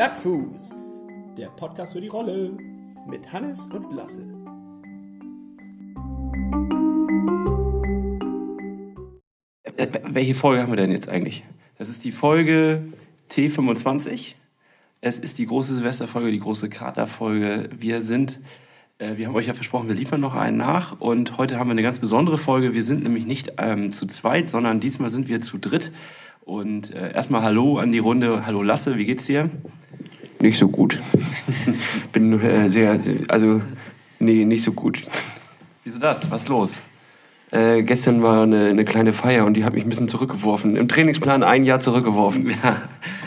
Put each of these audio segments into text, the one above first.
Plattfuß, der Podcast für die Rolle mit Hannes und Lasse. Äh, Welche Folge haben wir denn jetzt eigentlich? Das ist die Folge T25. Es ist die große Silvesterfolge, die große Katerfolge. Wir sind, äh, wir haben euch ja versprochen, wir liefern noch einen nach. Und heute haben wir eine ganz besondere Folge. Wir sind nämlich nicht ähm, zu zweit, sondern diesmal sind wir zu dritt. Und äh, erstmal Hallo an die Runde. Hallo Lasse, wie geht's dir? Nicht so gut. Bin äh, sehr, sehr, also, nee, nicht so gut. Wieso das? Was ist los? Äh, gestern war eine, eine kleine Feier und die hat mich ein bisschen zurückgeworfen. Im Trainingsplan ein Jahr zurückgeworfen. Ja,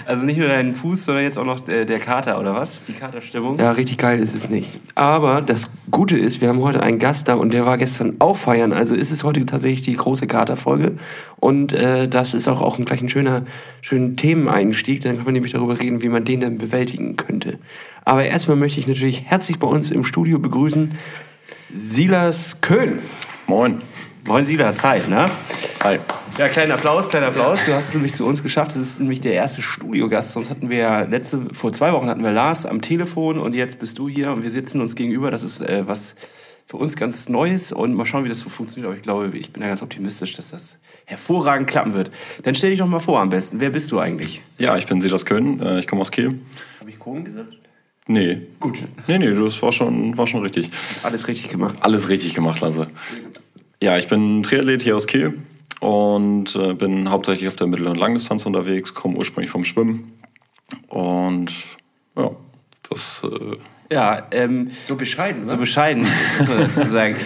also nicht nur dein Fuß, sondern jetzt auch noch der, der Kater, oder was? Die Katerstimmung? Ja, richtig geil ist es nicht. Aber das Gute ist, wir haben heute einen Gast da und der war gestern auch feiern. Also ist es heute tatsächlich die große Katerfolge. Und äh, das ist auch, auch gleich ein schöner, schöner Themeneinstieg. Dann können wir nämlich darüber reden, wie man den dann bewältigen könnte. Aber erstmal möchte ich natürlich herzlich bei uns im Studio begrüßen Silas Köhn. Moin. Moin Silas, hi, ne? Hi. Ja, kleiner Applaus, kleiner Applaus. Du hast es nämlich zu uns geschafft. Das ist nämlich der erste Studiogast. Sonst hatten wir ja letzte, vor zwei Wochen hatten wir Lars am Telefon und jetzt bist du hier und wir sitzen uns gegenüber. Das ist äh, was für uns ganz Neues und mal schauen, wie das so funktioniert. Aber ich glaube, ich bin da ganz optimistisch, dass das hervorragend klappen wird. Dann stell dich doch mal vor am besten. Wer bist du eigentlich? Ja, ich bin Silas Köhn, äh, ich komme aus Kiel. Habe ich Kohn gesagt? Nee. Gut. Nee, nee, das war schon, war schon richtig. Alles richtig gemacht. Alles richtig gemacht, Lasse. Ja, ich bin Triathlet hier aus Kiel und äh, bin hauptsächlich auf der Mittel- und Langdistanz unterwegs, komme ursprünglich vom Schwimmen. Und ja, das äh, Ja, ähm, So bescheiden, so bescheiden, muss man dazu sagen.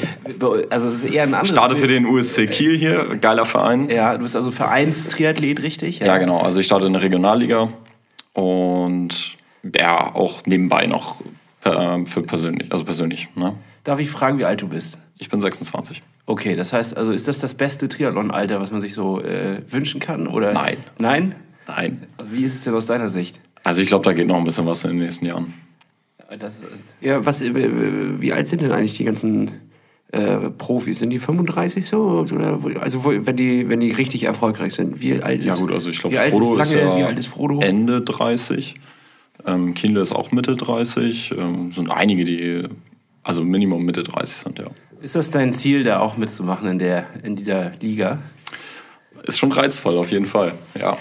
Also es ist eher ein anderes... starte für den USC Kiel hier, geiler Verein. Ja, du bist also Vereinstriathlet, richtig? Ja, genau. Also ich starte in der Regionalliga und ja, auch nebenbei noch äh, für persönlich, also persönlich. Ne? Darf ich fragen, wie alt du bist? Ich bin 26. Okay, das heißt, also ist das das beste Triathlon-Alter, was man sich so äh, wünschen kann? Oder? Nein. Nein? Nein. Wie ist es denn aus deiner Sicht? Also ich glaube, da geht noch ein bisschen was in den nächsten Jahren. Das, Ja, was, äh, wie alt sind denn eigentlich die ganzen äh, Profis? Sind die 35 so? Oder, also wenn die, wenn die richtig erfolgreich sind. Wie alt ist, Ja gut, also ich glaube, Frodo ist, ist, lange, ja wie alt ist Frodo? Ende 30. Ähm, Kienle ist auch Mitte 30. Ähm, sind einige, die also Minimum Mitte 30 sind, ja. Ist das dein Ziel, da auch mitzumachen in, der, in dieser Liga? Ist schon reizvoll, auf jeden Fall, ja.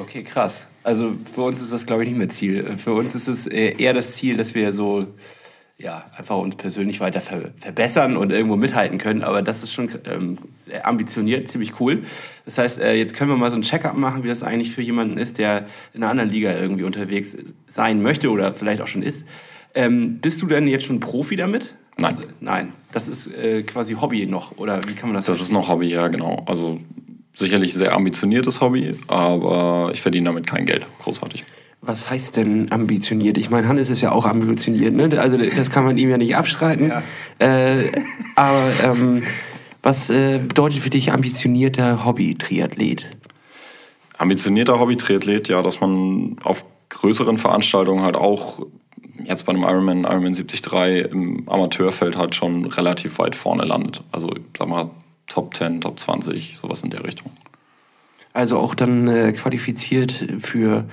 Okay, krass. Also für uns ist das, glaube ich, nicht mehr Ziel. Für uns ist es äh, eher das Ziel, dass wir so ja, einfach uns persönlich weiter ver verbessern und irgendwo mithalten können. Aber das ist schon ähm, sehr ambitioniert, ziemlich cool. Das heißt, äh, jetzt können wir mal so ein Check-up machen, wie das eigentlich für jemanden ist, der in einer anderen Liga irgendwie unterwegs sein möchte oder vielleicht auch schon ist. Ähm, bist du denn jetzt schon Profi damit? Nein. Also, nein. Das ist äh, quasi Hobby noch, oder wie kann man das Das ist noch Hobby, ja, genau. Also sicherlich sehr ambitioniertes Hobby, aber ich verdiene damit kein Geld, großartig. Was heißt denn ambitioniert? Ich meine, Hannes ist ja auch ambitioniert, ne? Also das kann man ihm ja nicht abstreiten. Ja. Äh, aber ähm, was äh, bedeutet für dich ambitionierter Hobby-Triathlet? ambitionierter Hobby-Triathlet, ja, dass man auf größeren Veranstaltungen halt auch jetzt bei einem Ironman, Ironman 73 im Amateurfeld halt schon relativ weit vorne landet. Also, sag mal, Top 10, Top 20, sowas in der Richtung. Also auch dann äh, qualifiziert für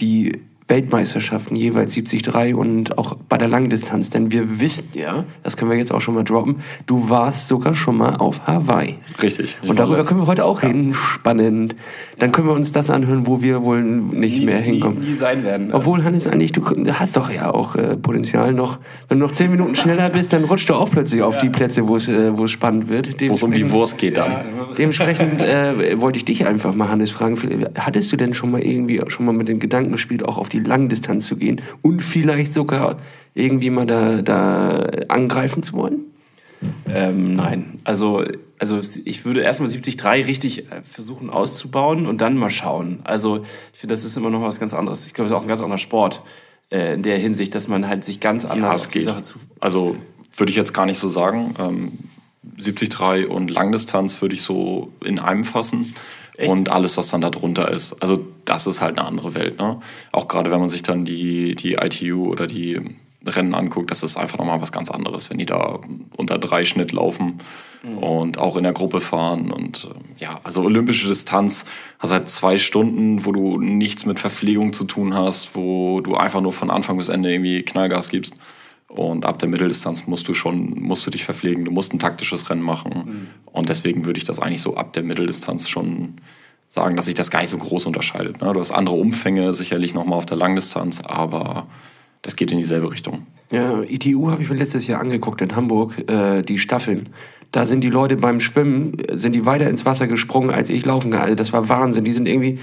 die Weltmeisterschaften jeweils 73 und auch bei der Langdistanz. Denn wir wissen ja, das können wir jetzt auch schon mal droppen, du warst sogar schon mal auf Hawaii. Richtig. Ich Und darüber können wir heute auch reden. Spannend. Dann können wir uns das anhören, wo wir wohl nicht nie, mehr hinkommen. Nie, nie sein werden. Obwohl, Hannes, eigentlich, du hast doch ja auch äh, Potenzial noch. Wenn du noch zehn Minuten schneller bist, dann rutscht du auch plötzlich auf die Plätze, wo es äh, wo es spannend wird. Wo es um die Wurst geht dann. Dementsprechend äh, wollte ich dich einfach mal, Hannes, fragen. Hattest du denn schon mal irgendwie schon mal mit den Gedanken gespielt, auch auf die Langdistanz zu gehen und vielleicht sogar irgendwie mal da, da angreifen zu wollen? Ähm, nein, also, also ich würde erstmal 73 richtig äh, versuchen auszubauen und dann mal schauen. Also ich finde, das ist immer noch was ganz anderes. Ich glaube, das ist auch ein ganz anderer Sport äh, in der Hinsicht, dass man halt sich ganz anders Ja, auf es die geht. Sache zu... Also würde ich jetzt gar nicht so sagen. Ähm, 73 und Langdistanz würde ich so in einem fassen. Echt? Und alles, was dann da drunter ist. Also das ist halt eine andere Welt. Ne? Auch gerade wenn man sich dann die, die ITU oder die Rennen anguckt, das ist einfach nochmal was ganz anderes, wenn die da unter drei Schnitt laufen und auch in der Gruppe fahren. Und äh, ja, also olympische Distanz, also halt zwei Stunden, wo du nichts mit Verpflegung zu tun hast, wo du einfach nur von Anfang bis Ende irgendwie Knallgas gibst. Und ab der Mitteldistanz musst du schon, musst du dich verpflegen, du musst ein taktisches Rennen machen. Und deswegen würde ich das eigentlich so ab der Mitteldistanz schon sagen, dass sich das gar nicht so groß unterscheidet. Ne? Du hast andere Umfänge sicherlich nochmal auf der Langdistanz, aber das geht in dieselbe Richtung. Ja, ITU habe ich mir letztes Jahr angeguckt in Hamburg, äh, die Staffeln. Da sind die Leute beim Schwimmen, sind die weiter ins Wasser gesprungen, als ich laufen kann. Also das war Wahnsinn. Die sind irgendwie,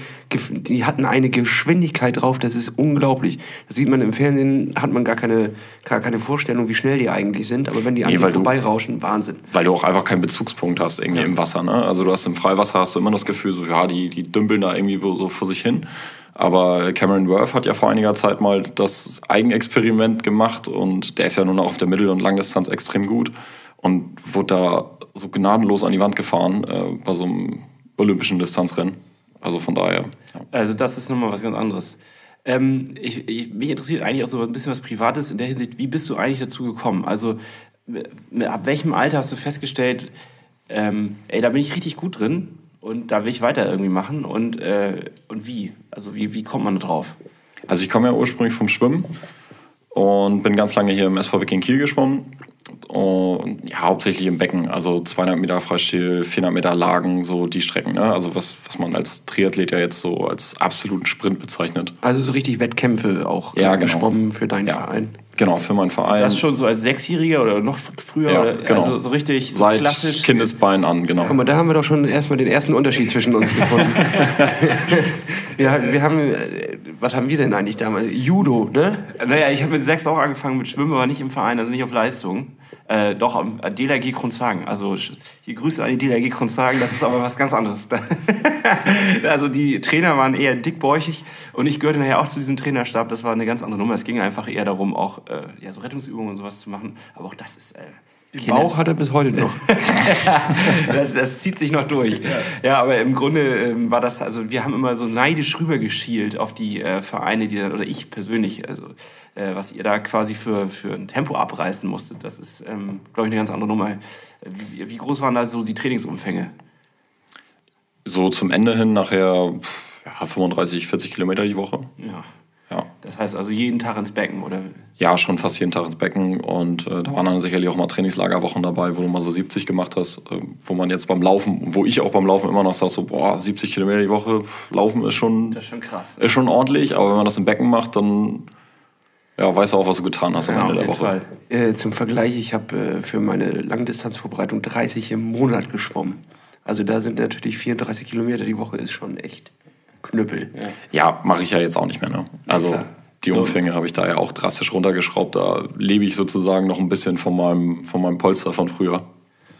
die hatten eine Geschwindigkeit drauf, das ist unglaublich. Das sieht man im Fernsehen, hat man gar keine, gar keine Vorstellung, wie schnell die eigentlich sind. Aber wenn die an Nee, dir vorbeirauschen, Wahnsinn. Weil du auch einfach keinen Bezugspunkt hast irgendwie im Wasser. Ne? Also du hast im Freiwasser hast du immer das Gefühl, so ja, die, die dümpeln da irgendwie so vor sich hin. Aber Cameron Worth hat ja vor einiger Zeit mal das Eigenexperiment gemacht und der ist ja nun auch auf der Mittel- und Langdistanz extrem gut und wurde da so gnadenlos an die Wand gefahren äh, bei so einem olympischen Distanzrennen. Also von daher. Ja. Also das ist nochmal was ganz anderes. Ähm, ich, ich, mich interessiert eigentlich auch so ein bisschen was Privates in der Hinsicht, wie bist du eigentlich dazu gekommen? Also m- ab welchem Alter hast du festgestellt, ähm, ey, da bin ich richtig gut drin und da will ich weiter irgendwie machen und, äh, und wie? Also wie, wie kommt man da drauf? Also ich komme ja ursprünglich vom Schwimmen und bin ganz lange hier im SV Viking Kiel geschwommen. Und ja, hauptsächlich im Becken, also 200 Meter Freistil, 400 Meter Lagen, so die Strecken. Ne? Also was, was man als Triathlet ja jetzt so als absoluten Sprint bezeichnet. Also so richtig Wettkämpfe auch Ja, äh, genau. geschwommen für deinen Ja. Verein. Genau, für meinen Verein. Das schon so als Sechsjähriger oder noch früher? Ja, oder, genau. Also so richtig so Seit klassisch? Kindesbein an, genau. Guck mal, da haben wir doch schon erstmal den ersten Unterschied zwischen uns gefunden. wir, wir haben, äh, was haben wir denn eigentlich damals? Judo, ne? Naja, ich habe mit sechs auch angefangen mit Schwimmen, aber nicht im Verein, also nicht auf Leistung. Äh, doch am äh, DLRG Kronzagen. Also hier Grüße an die DLRG Kronzagen, das ist aber was ganz anderes. also die Trainer waren eher dickbäuchig und ich gehörte nachher auch zu diesem Trainerstab. Das war eine ganz andere Nummer. Es ging einfach eher darum, auch äh, ja, so Rettungsübungen und sowas zu machen. Aber auch das ist... Äh, Den Bauch hat er bis heute noch. das, das zieht sich noch durch. Ja, aber im Grunde ähm, war das, also wir haben immer so neidisch rübergeschielt auf die äh, Vereine, die dann, oder ich persönlich, also äh, was ihr da quasi für, für ein Tempo abreißen musstet. Das ist, ähm, glaube ich, eine ganz andere Nummer. Wie, wie groß waren da so die Trainingsumfänge? So zum Ende hin nachher ja, 35, 40 Kilometer die Woche. Ja. Ja. Das heißt also jeden Tag ins Becken, oder? Ja, schon fast jeden Tag ins Becken. Und äh, da waren dann sicherlich auch mal Trainingslagerwochen dabei, wo du mal so 70 gemacht hast, äh, wo man jetzt beim Laufen, wo ich auch beim Laufen immer noch sage, so, boah, 70 Kilometer die Woche, Laufen ist schon, Das ist schon krass. ist schon ordentlich, aber wenn man das im Becken macht, dann ja, weißt du auch, was du getan hast am Ja, Ende der Woche. Äh, zum Vergleich, ich habe äh, für meine Langdistanzvorbereitung 30 im Monat geschwommen. Also da sind natürlich 34 Kilometer die Woche ist schon echt Knüppel. Ja, mache ich ja jetzt auch nicht mehr. Ne? Also klar. Die. Umfänge habe ich da ja auch drastisch runtergeschraubt. Da lebe ich sozusagen noch ein bisschen von meinem, von meinem Polster von früher.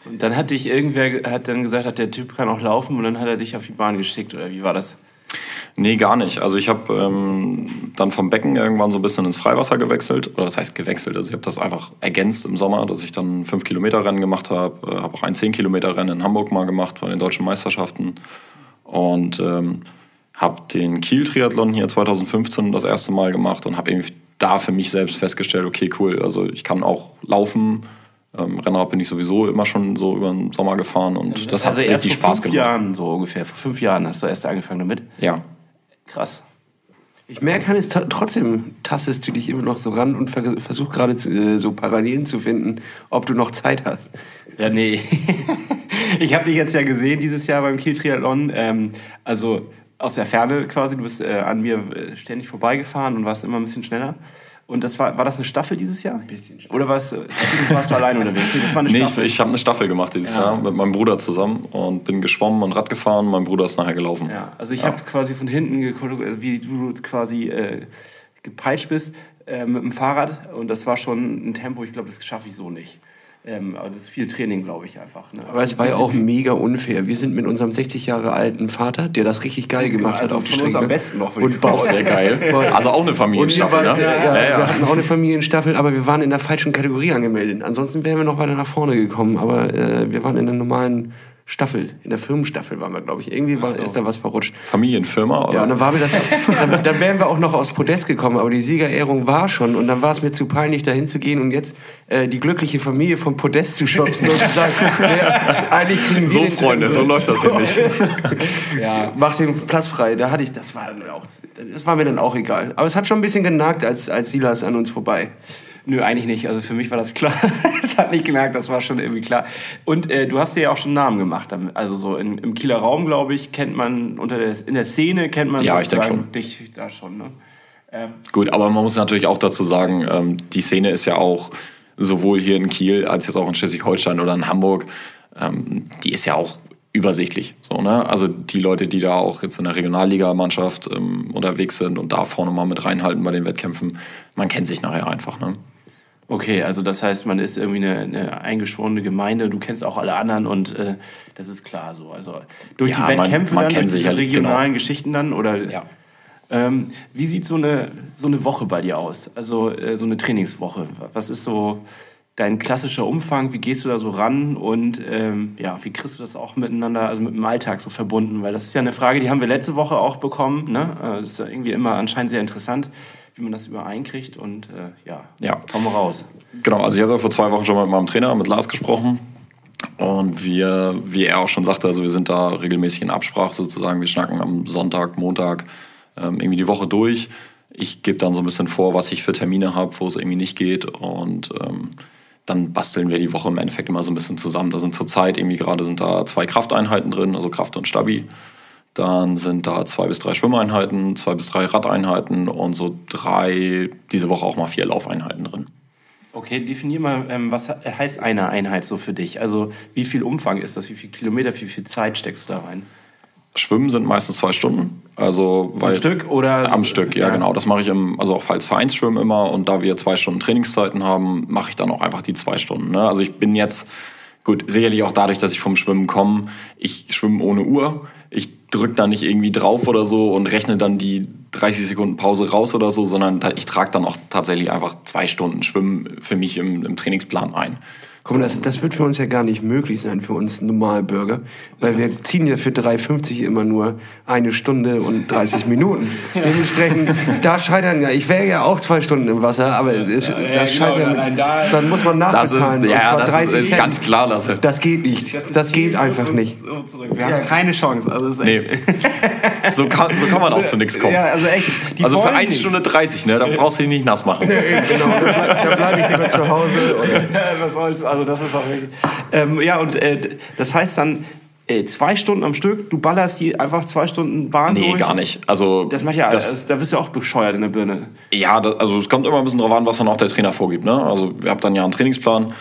Und dann hat dich irgendwer hat dann gesagt, hat der Typ kann auch laufen und dann hat er dich auf die Bahn geschickt, oder wie war das? Nee, gar nicht. Also ich habe ähm, dann vom Becken irgendwann so ein bisschen ins Freiwasser gewechselt. Oder das heißt gewechselt. Also ich habe das einfach ergänzt im Sommer, dass ich dann 5 Kilometer Rennen gemacht habe. Äh, habe auch ein 10 Kilometer Rennen in Hamburg mal gemacht bei den deutschen Meisterschaften. Und ähm, habe den Kiel-Triathlon hier 2015 das erste Mal gemacht und habe eben da für mich selbst festgestellt, okay, cool, also ich kann auch laufen. Ähm, Rennrad bin ich sowieso immer schon so über den Sommer gefahren und das hat also erst richtig vor Spaß fünf gemacht. Jahren so ungefähr. Vor fünf Jahren hast du erst angefangen damit. Ja. Krass. Ich merke, Hannes, trotzdem tastest du dich immer noch so ran und ver versuch gerade äh, so Parallelen zu finden, ob du noch Zeit hast. Ja, nee. ich habe dich jetzt ja gesehen dieses Jahr beim Kiel Triathlon. Ähm, also aus der Ferne quasi. Du bist äh, an mir äh, ständig vorbeigefahren und warst immer ein bisschen schneller. Und das war, war das eine Staffel dieses Jahr? Ein bisschen Oder warst, du- warst du alleine unterwegs? Nee, das war eine Nee, ich, Staffel. ich habe eine Staffel gemacht dieses Ja. Jahr mit meinem Bruder zusammen und bin geschwommen und Rad gefahren. Mein Bruder ist nachher gelaufen. Ja, also ich habe quasi von hinten geguckt, äh, wie du quasi äh, gepeitscht bist äh, mit dem Fahrrad und das war schon ein Tempo, ich glaube, das schaffe ich so nicht. Ähm, aber das ist viel Training, glaube ich einfach. Ne? Aber es war ja auch mega unfair. Wir sind mit unserem 60 Jahre alten Vater, der das richtig geil gemacht also hat auf die Strecke. am besten noch, Und sagen. Bauch Sehr geil. Also auch eine Familienstaffel, ne? ja, ja, Ja, ja. Wir hatten auch eine Familienstaffel, aber wir waren in der falschen Kategorie angemeldet. Ansonsten wären wir noch weiter nach vorne gekommen. Aber äh, wir waren in der normalen Staffel, in der Firmenstaffel waren wir, glaube ich. Irgendwie war, ist da was verrutscht. Familienfirma, oder? Ja, und dann war mir das, dann, dann wären wir auch noch aus Podest gekommen, aber die Siegerehrung war schon und dann war es mir zu peinlich, da hinzugehen und jetzt äh, die glückliche Familie von Podest zu schubsen und zu sagen, wer, eigentlich kriegen wir so, Freunde, so läuft das hier nicht. ja, mach den Platz frei. Da hatte ich, das war dann auch, das war mir dann auch egal. Aber es hat schon ein bisschen genagt, als, als Silas an uns vorbei. Nö, eigentlich nicht. Also für mich war das klar. Es hat nicht gemerkt, das war schon irgendwie klar. Und äh, du hast dir ja auch schon einen Namen gemacht. Also so in, im Kieler Raum, glaube ich, kennt man unter der, in der Szene kennt man Ja, ich denk sozusagen schon. dich da schon. Ne? Ähm, Gut, aber man muss natürlich auch dazu sagen, ähm, die Szene ist ja auch sowohl hier in Kiel als jetzt auch in Schleswig-Holstein oder in Hamburg, ähm, die ist ja auch übersichtlich. So, ne? Also die Leute, die da auch jetzt in der Regionalligamannschaft ähm, unterwegs sind und da vorne mal mit reinhalten bei den Wettkämpfen, man kennt sich nachher einfach. Ne? Okay, also das heißt, man ist irgendwie eine, eine eingeschworene Gemeinde, du kennst auch alle anderen und äh, das ist klar so. Also durch Ja, die man- Wettkämpfe man dann, kennt durch diese ja, regionalen genau. Geschichten dann oder Ja. ähm, wie sieht so eine, so eine Woche bei dir aus? Also äh, so eine Trainingswoche. Was ist so dein klassischer Umfang? Wie gehst du da so ran und ähm, ja, wie kriegst du das auch miteinander, also mit dem Alltag so verbunden? Weil das ist ja eine Frage, die haben wir letzte Woche auch bekommen. Ne? Äh, Das ist ja irgendwie immer anscheinend sehr interessant, wie man das übereinkriegt und äh, ja, Ja. komm mal raus. Genau, also ich habe ja vor zwei Wochen schon mit meinem Trainer, mit Lars, gesprochen. Und wir, wie er auch schon sagte, also wir sind da regelmäßig in Absprache sozusagen. Wir schnacken am Sonntag, Montag ähm, irgendwie die Woche durch. Ich gebe dann so ein bisschen vor, was ich für Termine habe, wo es irgendwie nicht geht. Und ähm, dann basteln wir die Woche im Endeffekt immer so ein bisschen zusammen. Da sind zurzeit irgendwie gerade sind da zwei Krafteinheiten drin, also Kraft und Stabi. Dann sind da zwei bis drei Schwimmeinheiten, zwei bis drei Radeinheiten und so drei, diese Woche auch mal vier Laufeinheiten drin. Okay, definier mal, ähm, was he- heißt eine Einheit so für dich? Also wie viel Umfang ist das? Wie viel Kilometer, wie viel Zeit steckst du da rein? Schwimmen sind meistens zwei Stunden. Also, Am Stück oder? Am Stück, ja, genau. Das mache ich im, also auch als Vereinsschwimmen immer. Und da wir zwei Stunden Trainingszeiten haben, mache ich dann auch einfach die zwei Stunden. Ne? Also ich bin jetzt, gut, sicherlich auch dadurch, dass ich vom Schwimmen komme, ich schwimme ohne Uhr. Ich drücke da nicht irgendwie drauf oder so und rechne dann die 30 Sekunden Pause raus oder so, sondern ich trage dann auch tatsächlich einfach zwei Stunden Schwimmen für mich im, im Trainingsplan ein. Guck mal, das, das wird für uns ja gar nicht möglich sein, für uns Normalbürger. Weil wir ziehen ja für 3,50 immer nur eine Stunde und 30 Minuten. Dementsprechend, da scheitern ja, ich wäre ja auch zwei Stunden im Wasser, aber es, ja, das genau, scheitern, allein da- dann muss man Das ist, nachbezahlen. und ja, zwar das 30 ist Cent. ganz klar, Lasse. Das geht nicht. Das, geht einfach nicht. Wir haben keine Chance. Also das ist echt, Nee. So kann, so kann man auch zu nichts kommen. Ja, also echt. Also für eine. Stunde 30, ne? Da brauchst du dich nicht nass machen. genau, da ich lieber zu Hause. Ja, was soll's, also das ist auch wirklich. Ähm, ja, und äh, das heißt dann äh, zwei Stunden am Stück, du ballerst die einfach zwei Stunden Bahn Nee, durch? gar nicht. Also Das macht ja, das, das, da bist du auch bescheuert in der Birne. Ja, da, also es kommt immer ein bisschen drauf an, was dann auch der Trainer vorgibt. Ne? Also ihr habt dann ja einen Trainingsplan,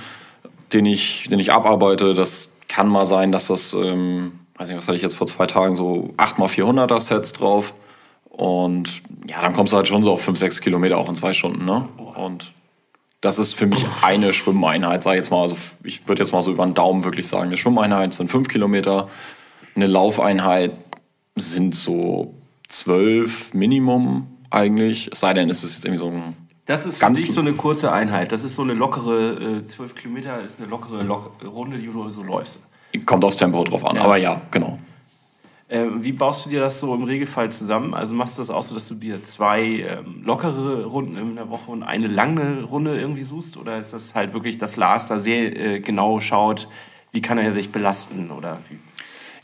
den ich, den ich abarbeite. Das kann mal sein, dass das, ähm, weiß nicht, was hatte ich jetzt vor zwei Tagen, so 8x400er Sets drauf. Und ja, dann kommst du halt schon so auf 5, 6 Kilometer auch in zwei Stunden. Ne? Und das ist für mich eine Schwimmeinheit, sag ich jetzt mal. Also ich würde jetzt mal so über den Daumen wirklich sagen, eine Schwimmeinheit sind 5 Kilometer, eine Laufeinheit sind so 12 Minimum eigentlich. Es sei denn, es ist jetzt irgendwie so ein Das ist für Ganz- so eine kurze Einheit. Das ist so eine lockere, äh, 12 Kilometer ist eine lockere Lock Runde, die du so läufst. Kommt aufs Tempo drauf an, Ja. aber ja, genau. Äh, wie baust du dir das so im Regelfall zusammen? Also machst du das auch so, dass du dir zwei ähm, lockere Runden in der Woche und eine lange Runde irgendwie suchst? Oder ist das halt wirklich, dass Lars da sehr äh, genau schaut, wie kann er sich belasten? Oder wie?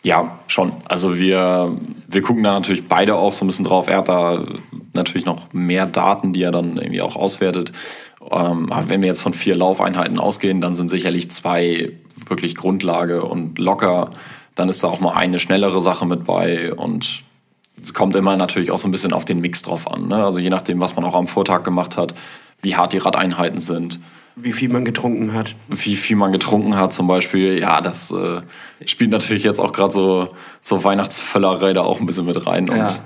Ja, schon. Also wir, wir gucken da natürlich beide auch so ein bisschen drauf. Er hat da natürlich noch mehr Daten, die er dann irgendwie auch auswertet. Ähm, aber wenn wir jetzt von vier Laufeinheiten ausgehen, dann sind sicherlich zwei wirklich Grundlage und locker. Dann ist da auch mal eine schnellere Sache mit bei und es kommt immer natürlich auch so ein bisschen auf den Mix drauf an. Ne? Also je nachdem, was man auch am Vortag gemacht hat, wie hart die Radeinheiten sind. wie viel man getrunken hat. wie viel man getrunken hat zum Beispiel, ja, das äh, spielt natürlich jetzt auch gerade so, so Weihnachtsvöllerei da auch ein bisschen mit rein. Ja. Und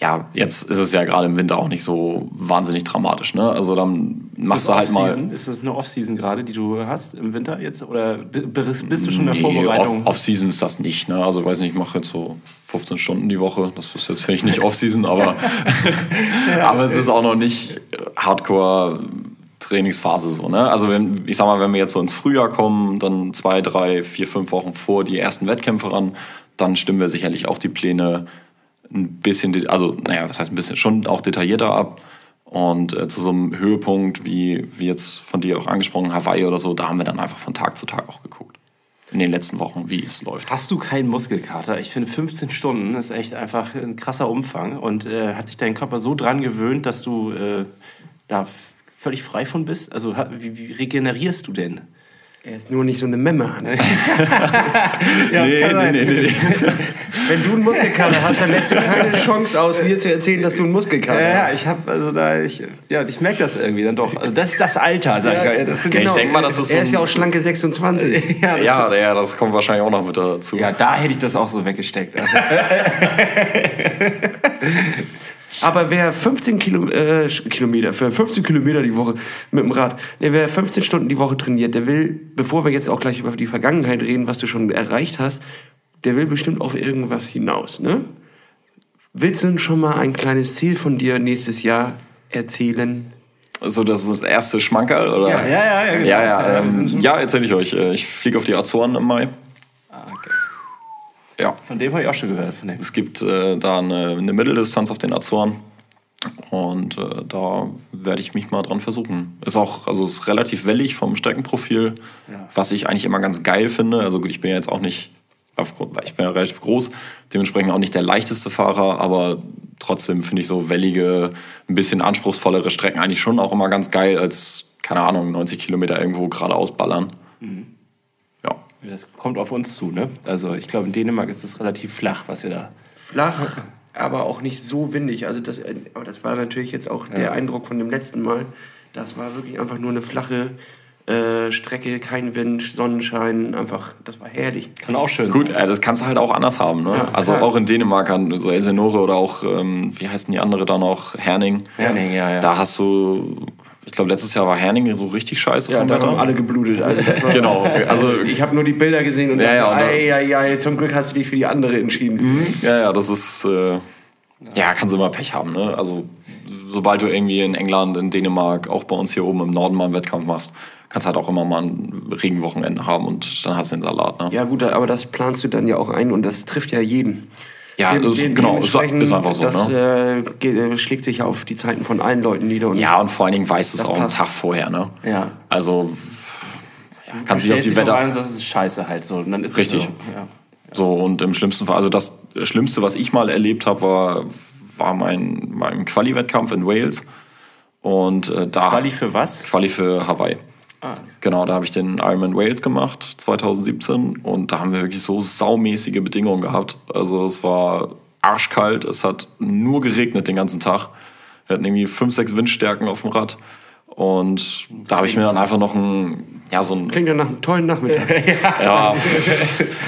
ja, jetzt ist es ja gerade im Winter auch nicht so wahnsinnig dramatisch. Ne? Also dann machst du halt mal. Off-Season? Ist das eine Off-Season gerade, die du hast im Winter jetzt? Oder bi- bist bist du schon in der Nee, Vorbereitung? Off- Off-Season ist das nicht. Ne? Also weiß nicht, ich mache jetzt so 15 Stunden die Woche. Das ist jetzt vielleicht nicht Off-Season, aber, aber es ist auch noch nicht Hardcore Trainingsphase so. Ne? Also wenn, ich sag mal, wenn wir jetzt so ins Frühjahr kommen, dann zwei, drei, vier, fünf Wochen vor die ersten Wettkämpfe ran, dann stimmen wir sicherlich auch die Pläne ein bisschen, also naja, was heißt ein bisschen, schon auch detaillierter ab. Und äh, zu so einem Höhepunkt, wie, wie jetzt von dir auch angesprochen, Hawaii oder so, da haben wir dann einfach von Tag zu Tag auch geguckt. In den letzten Wochen, wie es läuft. Hast du keinen Muskelkater? Ich finde 15 Stunden ist echt einfach ein krasser Umfang und äh, hat sich dein Körper so dran gewöhnt, dass du äh, da völlig frei von bist? Also wie, wie regenerierst du denn? Er ist nur nicht so eine Memme, Hannes. Ja, Nee, nee, nee, nee, nee. Wenn du einen Muskelkater hast, dann lässt du keine Chance aus, mir zu erzählen, dass du einen Muskelkater Ja, ja, hast. ich habe also da ich ja, ich merke das irgendwie dann doch. Also das ist das Alter, sag ich ja. Das sind Ja, ich denk mal, das ist so Er ist ja auch schlanke 26. ja, das Ja, ja, das kommt wahrscheinlich auch noch mit dazu. ja, da hätte ich das auch so weggesteckt. Also, Aber wer 15 Kilo, äh, Kilometer, für 15 Kilometer die Woche mit dem Rad, der wer 15 Stunden die Woche trainiert, der will, bevor wir jetzt auch gleich über die Vergangenheit reden, was du schon erreicht hast, der will bestimmt auf irgendwas hinaus, ne? Willst du denn schon mal ein kleines Ziel von dir nächstes Jahr erzählen? Also das ist das erste Schmankerl, oder? Ja, ja, ja, ja, genau. Ja, ja, ähm, ja erzähle ich euch. Äh, Ich fliege auf die Azoren im Mai. Ja. Von dem habe ich auch schon gehört. Von dem. Es gibt äh, da eine, eine Mitteldistanz auf den Azoren. Und äh, da werde ich mich mal dran versuchen. Ist auch, also ist relativ wellig vom Streckenprofil, Ja. was ich eigentlich immer ganz geil finde. Also gut, ich bin ja jetzt auch nicht, ich bin ja relativ groß, dementsprechend auch nicht der leichteste Fahrer, aber trotzdem finde ich so wellige, ein bisschen anspruchsvollere Strecken eigentlich schon auch immer ganz geil, als, keine Ahnung, 90 Kilometer irgendwo geradeaus ballern. Ja. Das kommt auf uns zu, ne? Also ich glaube, in Dänemark ist es relativ flach, was wir da. Flach, aber auch nicht so windig. Also das, äh, aber das war natürlich jetzt auch der Eindruck von dem letzten Mal. Das war wirklich einfach nur eine flache äh, Strecke, kein Wind, Sonnenschein, einfach, das war herrlich. Kann auch schön Gut, sein. äh, das kannst du halt auch anders haben. Ne? Ja, also klar. auch in Dänemark, an so Elsenore oder auch, ähm, wie heißt denn die andere da noch? Herning. Herning, ja, ja. Da hast du, ich glaube, letztes Jahr war Herning so richtig scheiße Ja, vom Wetter. haben alle geblutet. Also Genau, also- ich habe nur die Bilder gesehen und Ja, ja, dachte, ei, ei, ei, zum Glück hast du dich für die andere entschieden. Ja, ja, das ist, äh, ja, kannst du immer Pech haben. Ne? Also sobald du irgendwie in England, in Dänemark, auch bei uns hier oben im Norden mal einen Wettkampf machst, kannst halt auch immer mal ein Regenwochenende haben und dann hast du den Salat. Ne? Ja gut, aber das planst du dann ja auch ein und das trifft ja jeden. Ja, Dem- dem- genau, ist, ist einfach so. Das ne? äh, äh, schlägt sich auf die Zeiten von allen Leuten nieder. Und Ja, und vor allen Dingen weißt du es auch einen passt. Tag vorher. Ne? Ja. Also ja, kannst dich auf die Wetter... Ein, das ist scheiße halt so. Und dann ist Richtig. So, ja. So, und im schlimmsten Fall, also das Schlimmste, was ich mal erlebt habe, war, war mein, mein Quali-Wettkampf in Wales. Und äh, da. Quali für was? Quali für Hawaii. Genau, da habe ich den Ironman Wales gemacht, 2017. Und da haben wir wirklich so saumäßige Bedingungen gehabt. Also es war arschkalt, es hat nur geregnet den ganzen Tag. Wir hatten irgendwie fünf, sechs Windstärken auf dem Rad. Und da habe ich mir dann einfach noch ein, ja, so ein, Klingt ja nach einem tollen Nachmittag. ja,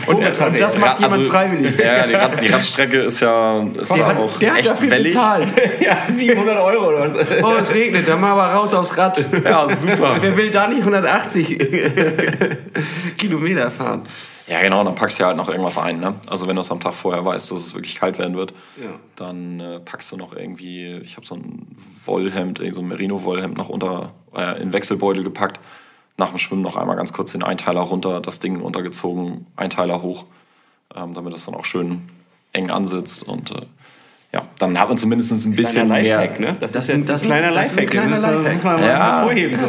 und, und das macht Rad- also, jemand freiwillig. Ja, die, Rad, die Radstrecke ist ja, ist ja hat, auch der hat echt dafür wellig. bezahlt. ja, 700 Euro oder was? Oh, es regnet, dann mal aber raus aufs Rad. Ja, super. Wer will da nicht 180 Kilometer fahren? Ja, genau, dann packst du ja halt noch irgendwas ein. Ne? Also wenn du es am Tag vorher weißt, dass es wirklich kalt werden wird, Ja. dann äh, packst du noch irgendwie, ich habe so ein Wollhemd, irgendwie so ein Merino-Wollhemd noch unter, äh, in den Wechselbeutel gepackt. Nach dem Schwimmen noch einmal ganz kurz den Einteiler runter, das Ding untergezogen, Einteiler hoch, ähm, damit das dann auch schön eng ansitzt und äh, ja, dann hat man zumindest ein bisschen Kleiner mehr. Lifehack, ne? Das, Das ist jetzt das ein kleiner sind- das sind Lifehack. kleine das muss man mal Ja. hervorheben. So.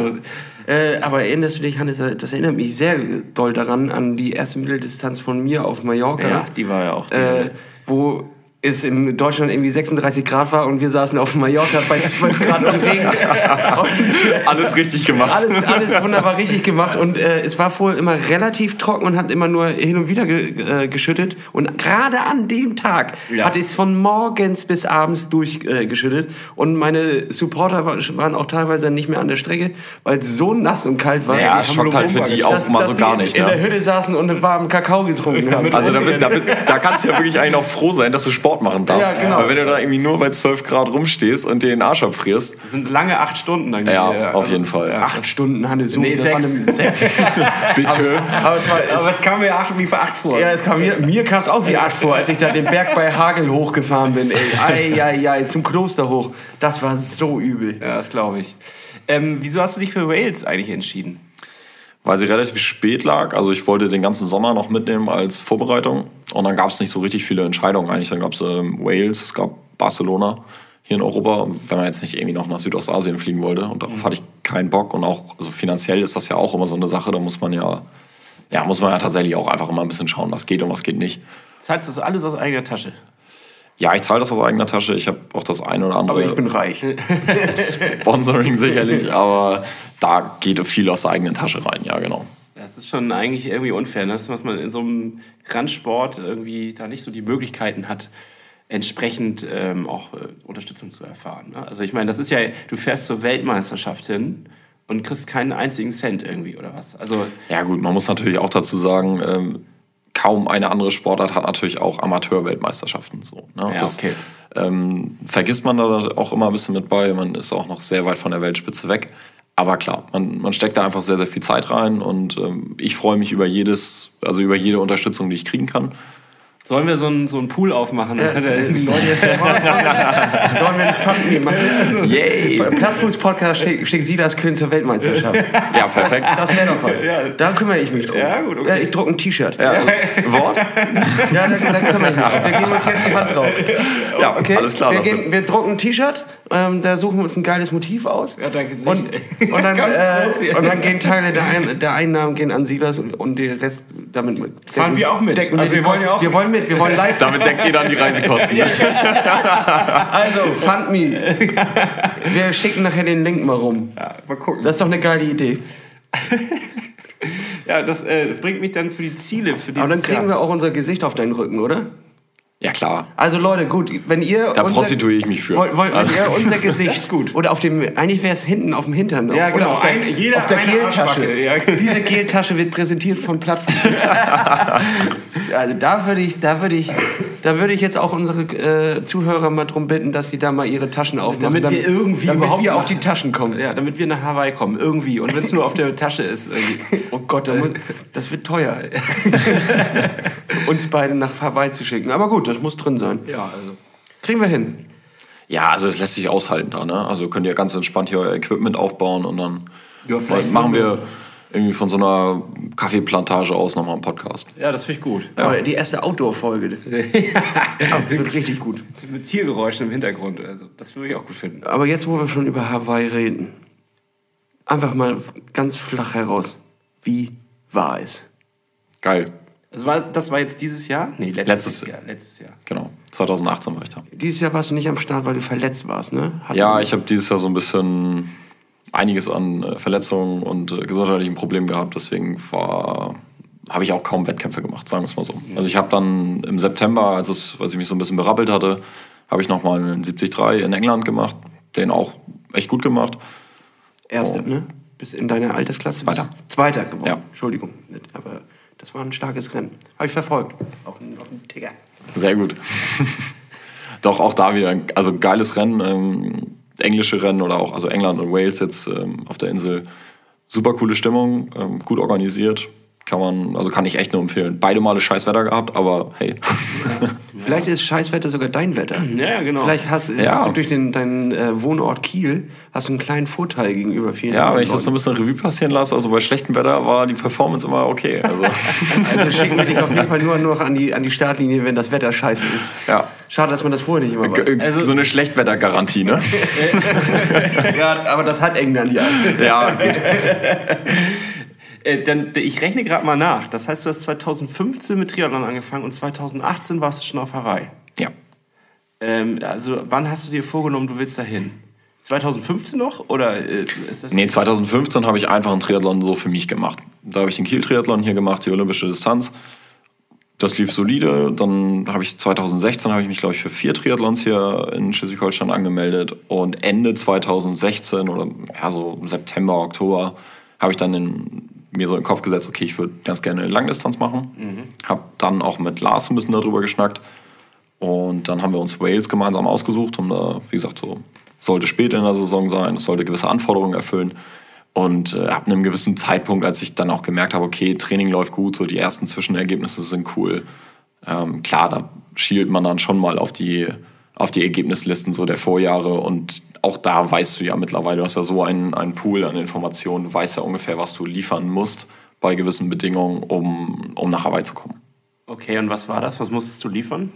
Äh, aber erinnerst du dich, Hannes, das erinnert mich sehr doll daran, an die erste Mitteldistanz von mir auf Mallorca. Ja, die war ja auch. Äh, wo es in Deutschland irgendwie 36 Grad war und wir saßen auf Mallorca bei 12 Grad und Regen. Und Alles richtig gemacht. alles, alles wunderbar richtig gemacht und äh, es war vorher immer relativ trocken und hat immer nur hin und wieder ge äh, geschüttet und gerade an dem Tag Ja. hat es von morgens bis abends durchgeschüttet äh, und meine Supporter wa- waren auch teilweise nicht mehr an der Strecke, weil es so nass und kalt war. Ja, schockt halt für die auch dass- mal so gar nicht, In ne? der Hütte saßen und einen warmen Kakao getrunken haben. Also da, da, da kannst du ja wirklich eigentlich auch froh sein, dass du Sport machen darfst. Ja, genau. Weil wenn du da irgendwie nur bei 12 Grad rumstehst und dir den Arsch abfrierst, Das sind lange acht Stunden dann. ja, gewesen. auf jeden Fall. Acht Stunden, Hannes, so. Nee, sechs. sechs. Bitte. Aber es war, es Aber es kam mir acht, wie für acht vor. Ja, es kam mir, mir kam es auch wie acht vor, als ich da den Berg bei Hagel hochgefahren bin. Ey, ei, ei, ei, zum Kloster hoch. Das war so übel. Ja, das glaube ich. Ähm, wieso hast du dich für Wales eigentlich entschieden? Weil sie relativ spät lag. Also ich wollte den ganzen Sommer noch mitnehmen als Vorbereitung. Und dann gab es nicht so richtig viele Entscheidungen eigentlich. Dann gab es ähm, Wales, es gab Barcelona hier in Europa, wenn man jetzt nicht irgendwie noch nach Südostasien fliegen wollte. Und darauf hatte ich keinen Bock. Und auch also finanziell ist das ja auch immer so eine Sache. Da muss man ja, ja, muss man ja tatsächlich auch einfach immer ein bisschen schauen, was geht und was geht nicht. Zahlst du das alles aus eigener Tasche? Ja, ich zahle das aus eigener Tasche. Ich habe auch das eine oder andere Aber ich bin reich. Sponsoring sicherlich, aber da geht viel aus der eigenen Tasche rein, ja, genau. Das ist schon eigentlich irgendwie unfair, ne? dass man in so einem Randsport irgendwie da nicht so die Möglichkeiten hat, entsprechend ähm, auch äh, Unterstützung zu erfahren. Ne? Also ich meine, das ist ja, du fährst zur Weltmeisterschaft hin und kriegst keinen einzigen Cent irgendwie oder was. Also Ja, gut, man muss natürlich auch dazu sagen, ähm, kaum eine andere Sportart hat natürlich auch Amateur-Weltmeisterschaften. So, ne? Ja, das okay. ähm, vergisst man da auch immer ein bisschen mit bei. Man ist auch noch sehr weit von der Weltspitze weg. Aber klar, man, man steckt da einfach sehr, sehr viel Zeit rein und ähm, ich freue mich über jedes, also über jede Unterstützung, die ich kriegen kann. Sollen wir so einen, so einen Pool aufmachen? Dann Leute Sollen wir einen Fund machen? Yay! Plattfuß-Podcast schickt schick Sie das Köln zur Weltmeisterschaft. Ja, perfekt. Das wäre doch was. Da kümmere ich mich drum. Ja, gut, okay. Ja, ich drucke ein T-Shirt. Ja, Wort? Ja, da, da kümmere ich mich drauf. Wir geben uns jetzt die Hand drauf. Ja, Okay? alles klar. Wir, geben, wir drucken ein T-Shirt, ähm, da suchen wir uns ein geiles Motiv aus. Ja, danke sehr. Und, und, dann, Ganz groß äh, hier. und dann gehen Teile der, Ein der Einnahmen gehen an Silas und, und der Rest damit mit. Fahren wir auch mit. Also wir, wollen ja auch wir wollen mit, wir wollen live. Damit deckt ihr dann die Reisekosten. Also, Fund me. Wir schicken nachher den Link mal rum. Ja, mal gucken. Das ist doch eine geile Idee. ja, das äh, bringt mich dann für die Ziele für dieses Aber dann kriegen Jahr. wir auch unser Gesicht auf deinen Rücken, oder? Ja, klar. Also Leute, gut, wenn ihr Da prostituiere ich mich für. Wollt, wollt, wenn Also- ihr unser Gesicht ist gut. oder auf dem eigentlich wäre es hinten auf dem Hintern Ja, oder genau. auf der, Ein- jeder auf der Geltasche. Ja. Diese Geltasche wird präsentiert von Plattform. also da würde ich, da würde ich, da würde ich jetzt auch unsere äh, Zuhörer mal drum bitten, dass sie da mal ihre Taschen aufmachen, Damit wir irgendwie damit überhaupt wir auf die Taschen kommen. Ja, damit wir nach Hawaii kommen, irgendwie. Und wenn es nur auf der Tasche ist. Irgendwie. Oh Gott, da muss, das wird teuer. Uns beide nach Hawaii zu schicken. Aber gut, das muss drin sein. Ja, also. Kriegen wir hin. Ja, also es lässt sich aushalten da, ne? Also könnt ihr ganz entspannt hier euer Equipment aufbauen und dann Ja, vielleicht machen würden wir irgendwie von so einer Kaffeeplantage aus nochmal einen Podcast. Ja, das finde ich gut. Aber die erste Outdoor-Folge. das wird richtig gut. Mit Tiergeräuschen im Hintergrund. Also, das würde ich auch gut finden. Aber jetzt, wo wir schon über Hawaii reden, einfach mal ganz flach heraus. Wie war es? Geil. Also war, das war jetzt dieses Jahr? Nee, letztes, Letztes- Jahr. Letztes Jahr. Genau. 2018 war ich da. Dieses Jahr warst du nicht am Start, weil du verletzt warst, ne? Hat- Ja, ich habe dieses Jahr so ein bisschen einiges an äh, Verletzungen und äh, gesundheitlichen Problemen gehabt. Deswegen war habe ich auch kaum Wettkämpfe gemacht, sagen wir es mal so. Also ich habe dann im September, als, es, als ich mich so ein bisschen berappelt hatte, habe ich nochmal einen 73 in England gemacht. Den auch echt gut gemacht. Erste, Oh. ne? Bis in deiner Altersklasse? Zweiter. Zweiter geworden. Ja. Entschuldigung. Aber das war ein starkes Rennen. Habe ich verfolgt. Auf dem, auf dem Ticker. Sehr gut. Doch auch da wieder, ein- also geiles Rennen, ähm, englische Rennen oder auch, also England und Wales jetzt ähm, auf der Insel. Super coole Stimmung, ähm, gut organisiert. Kann man, also kann ich echt nur empfehlen. Beide Male scheiß Wetter gehabt, aber hey. Vielleicht ist Scheißwetter sogar dein Wetter. Ja, genau. Vielleicht hast, Ja. hast du durch den, deinen äh, Wohnort Kiel hast du einen kleinen Vorteil gegenüber vielen Ja, wenn ich das so ein Leuten. bisschen Revue passieren lasse, also bei schlechtem Wetter war die Performance immer okay. Also, Also schicken wir dich auf jeden Fall nur noch an die, an die Startlinie, wenn das Wetter scheiße ist. ja. Schade, dass man das vorher nicht immer weiß. G- Also- so eine Schlechtwettergarantie, ne? Ja, aber das hat England ja. ja, gut. Äh, dann, ich rechne gerade mal nach. Das heißt, du hast 2015 mit Triathlon angefangen und 2018 warst du schon auf Hawaii. Ja. Ähm, also, wann hast du dir vorgenommen, du willst dahin? 2015 noch? Oder äh, ist das. Nee, 2015 habe ich einfach einen Triathlon so für mich gemacht. Da habe ich den Kiel-Triathlon hier gemacht, die olympische Distanz. Das lief solide. Dann habe ich 2016 habe ich mich, glaube ich, für vier Triathlons hier in Schleswig-Holstein angemeldet. Und Ende 2016 oder ja, so im September, Oktober habe ich dann in, mir so in den Kopf gesetzt, okay, ich würde ganz gerne eine Langdistanz machen. Habe dann auch mit Lars ein bisschen darüber geschnackt. Und dann haben wir uns Wales gemeinsam ausgesucht, um da, wie gesagt, so sollte spät in der Saison sein, es sollte gewisse Anforderungen erfüllen. Und äh, ab einem gewissen Zeitpunkt, als ich dann auch gemerkt habe, okay, Training läuft gut, so die ersten Zwischenergebnisse sind cool. Ähm, klar, da schielt man dann schon mal auf die, auf die Ergebnislisten so der Vorjahre und auch da weißt du ja mittlerweile, du hast ja so einen, einen Pool an Informationen, du weißt ja ungefähr, was du liefern musst bei gewissen Bedingungen, um, um nach Hawaii zu kommen. Okay, und was war das? Was musstest du liefern?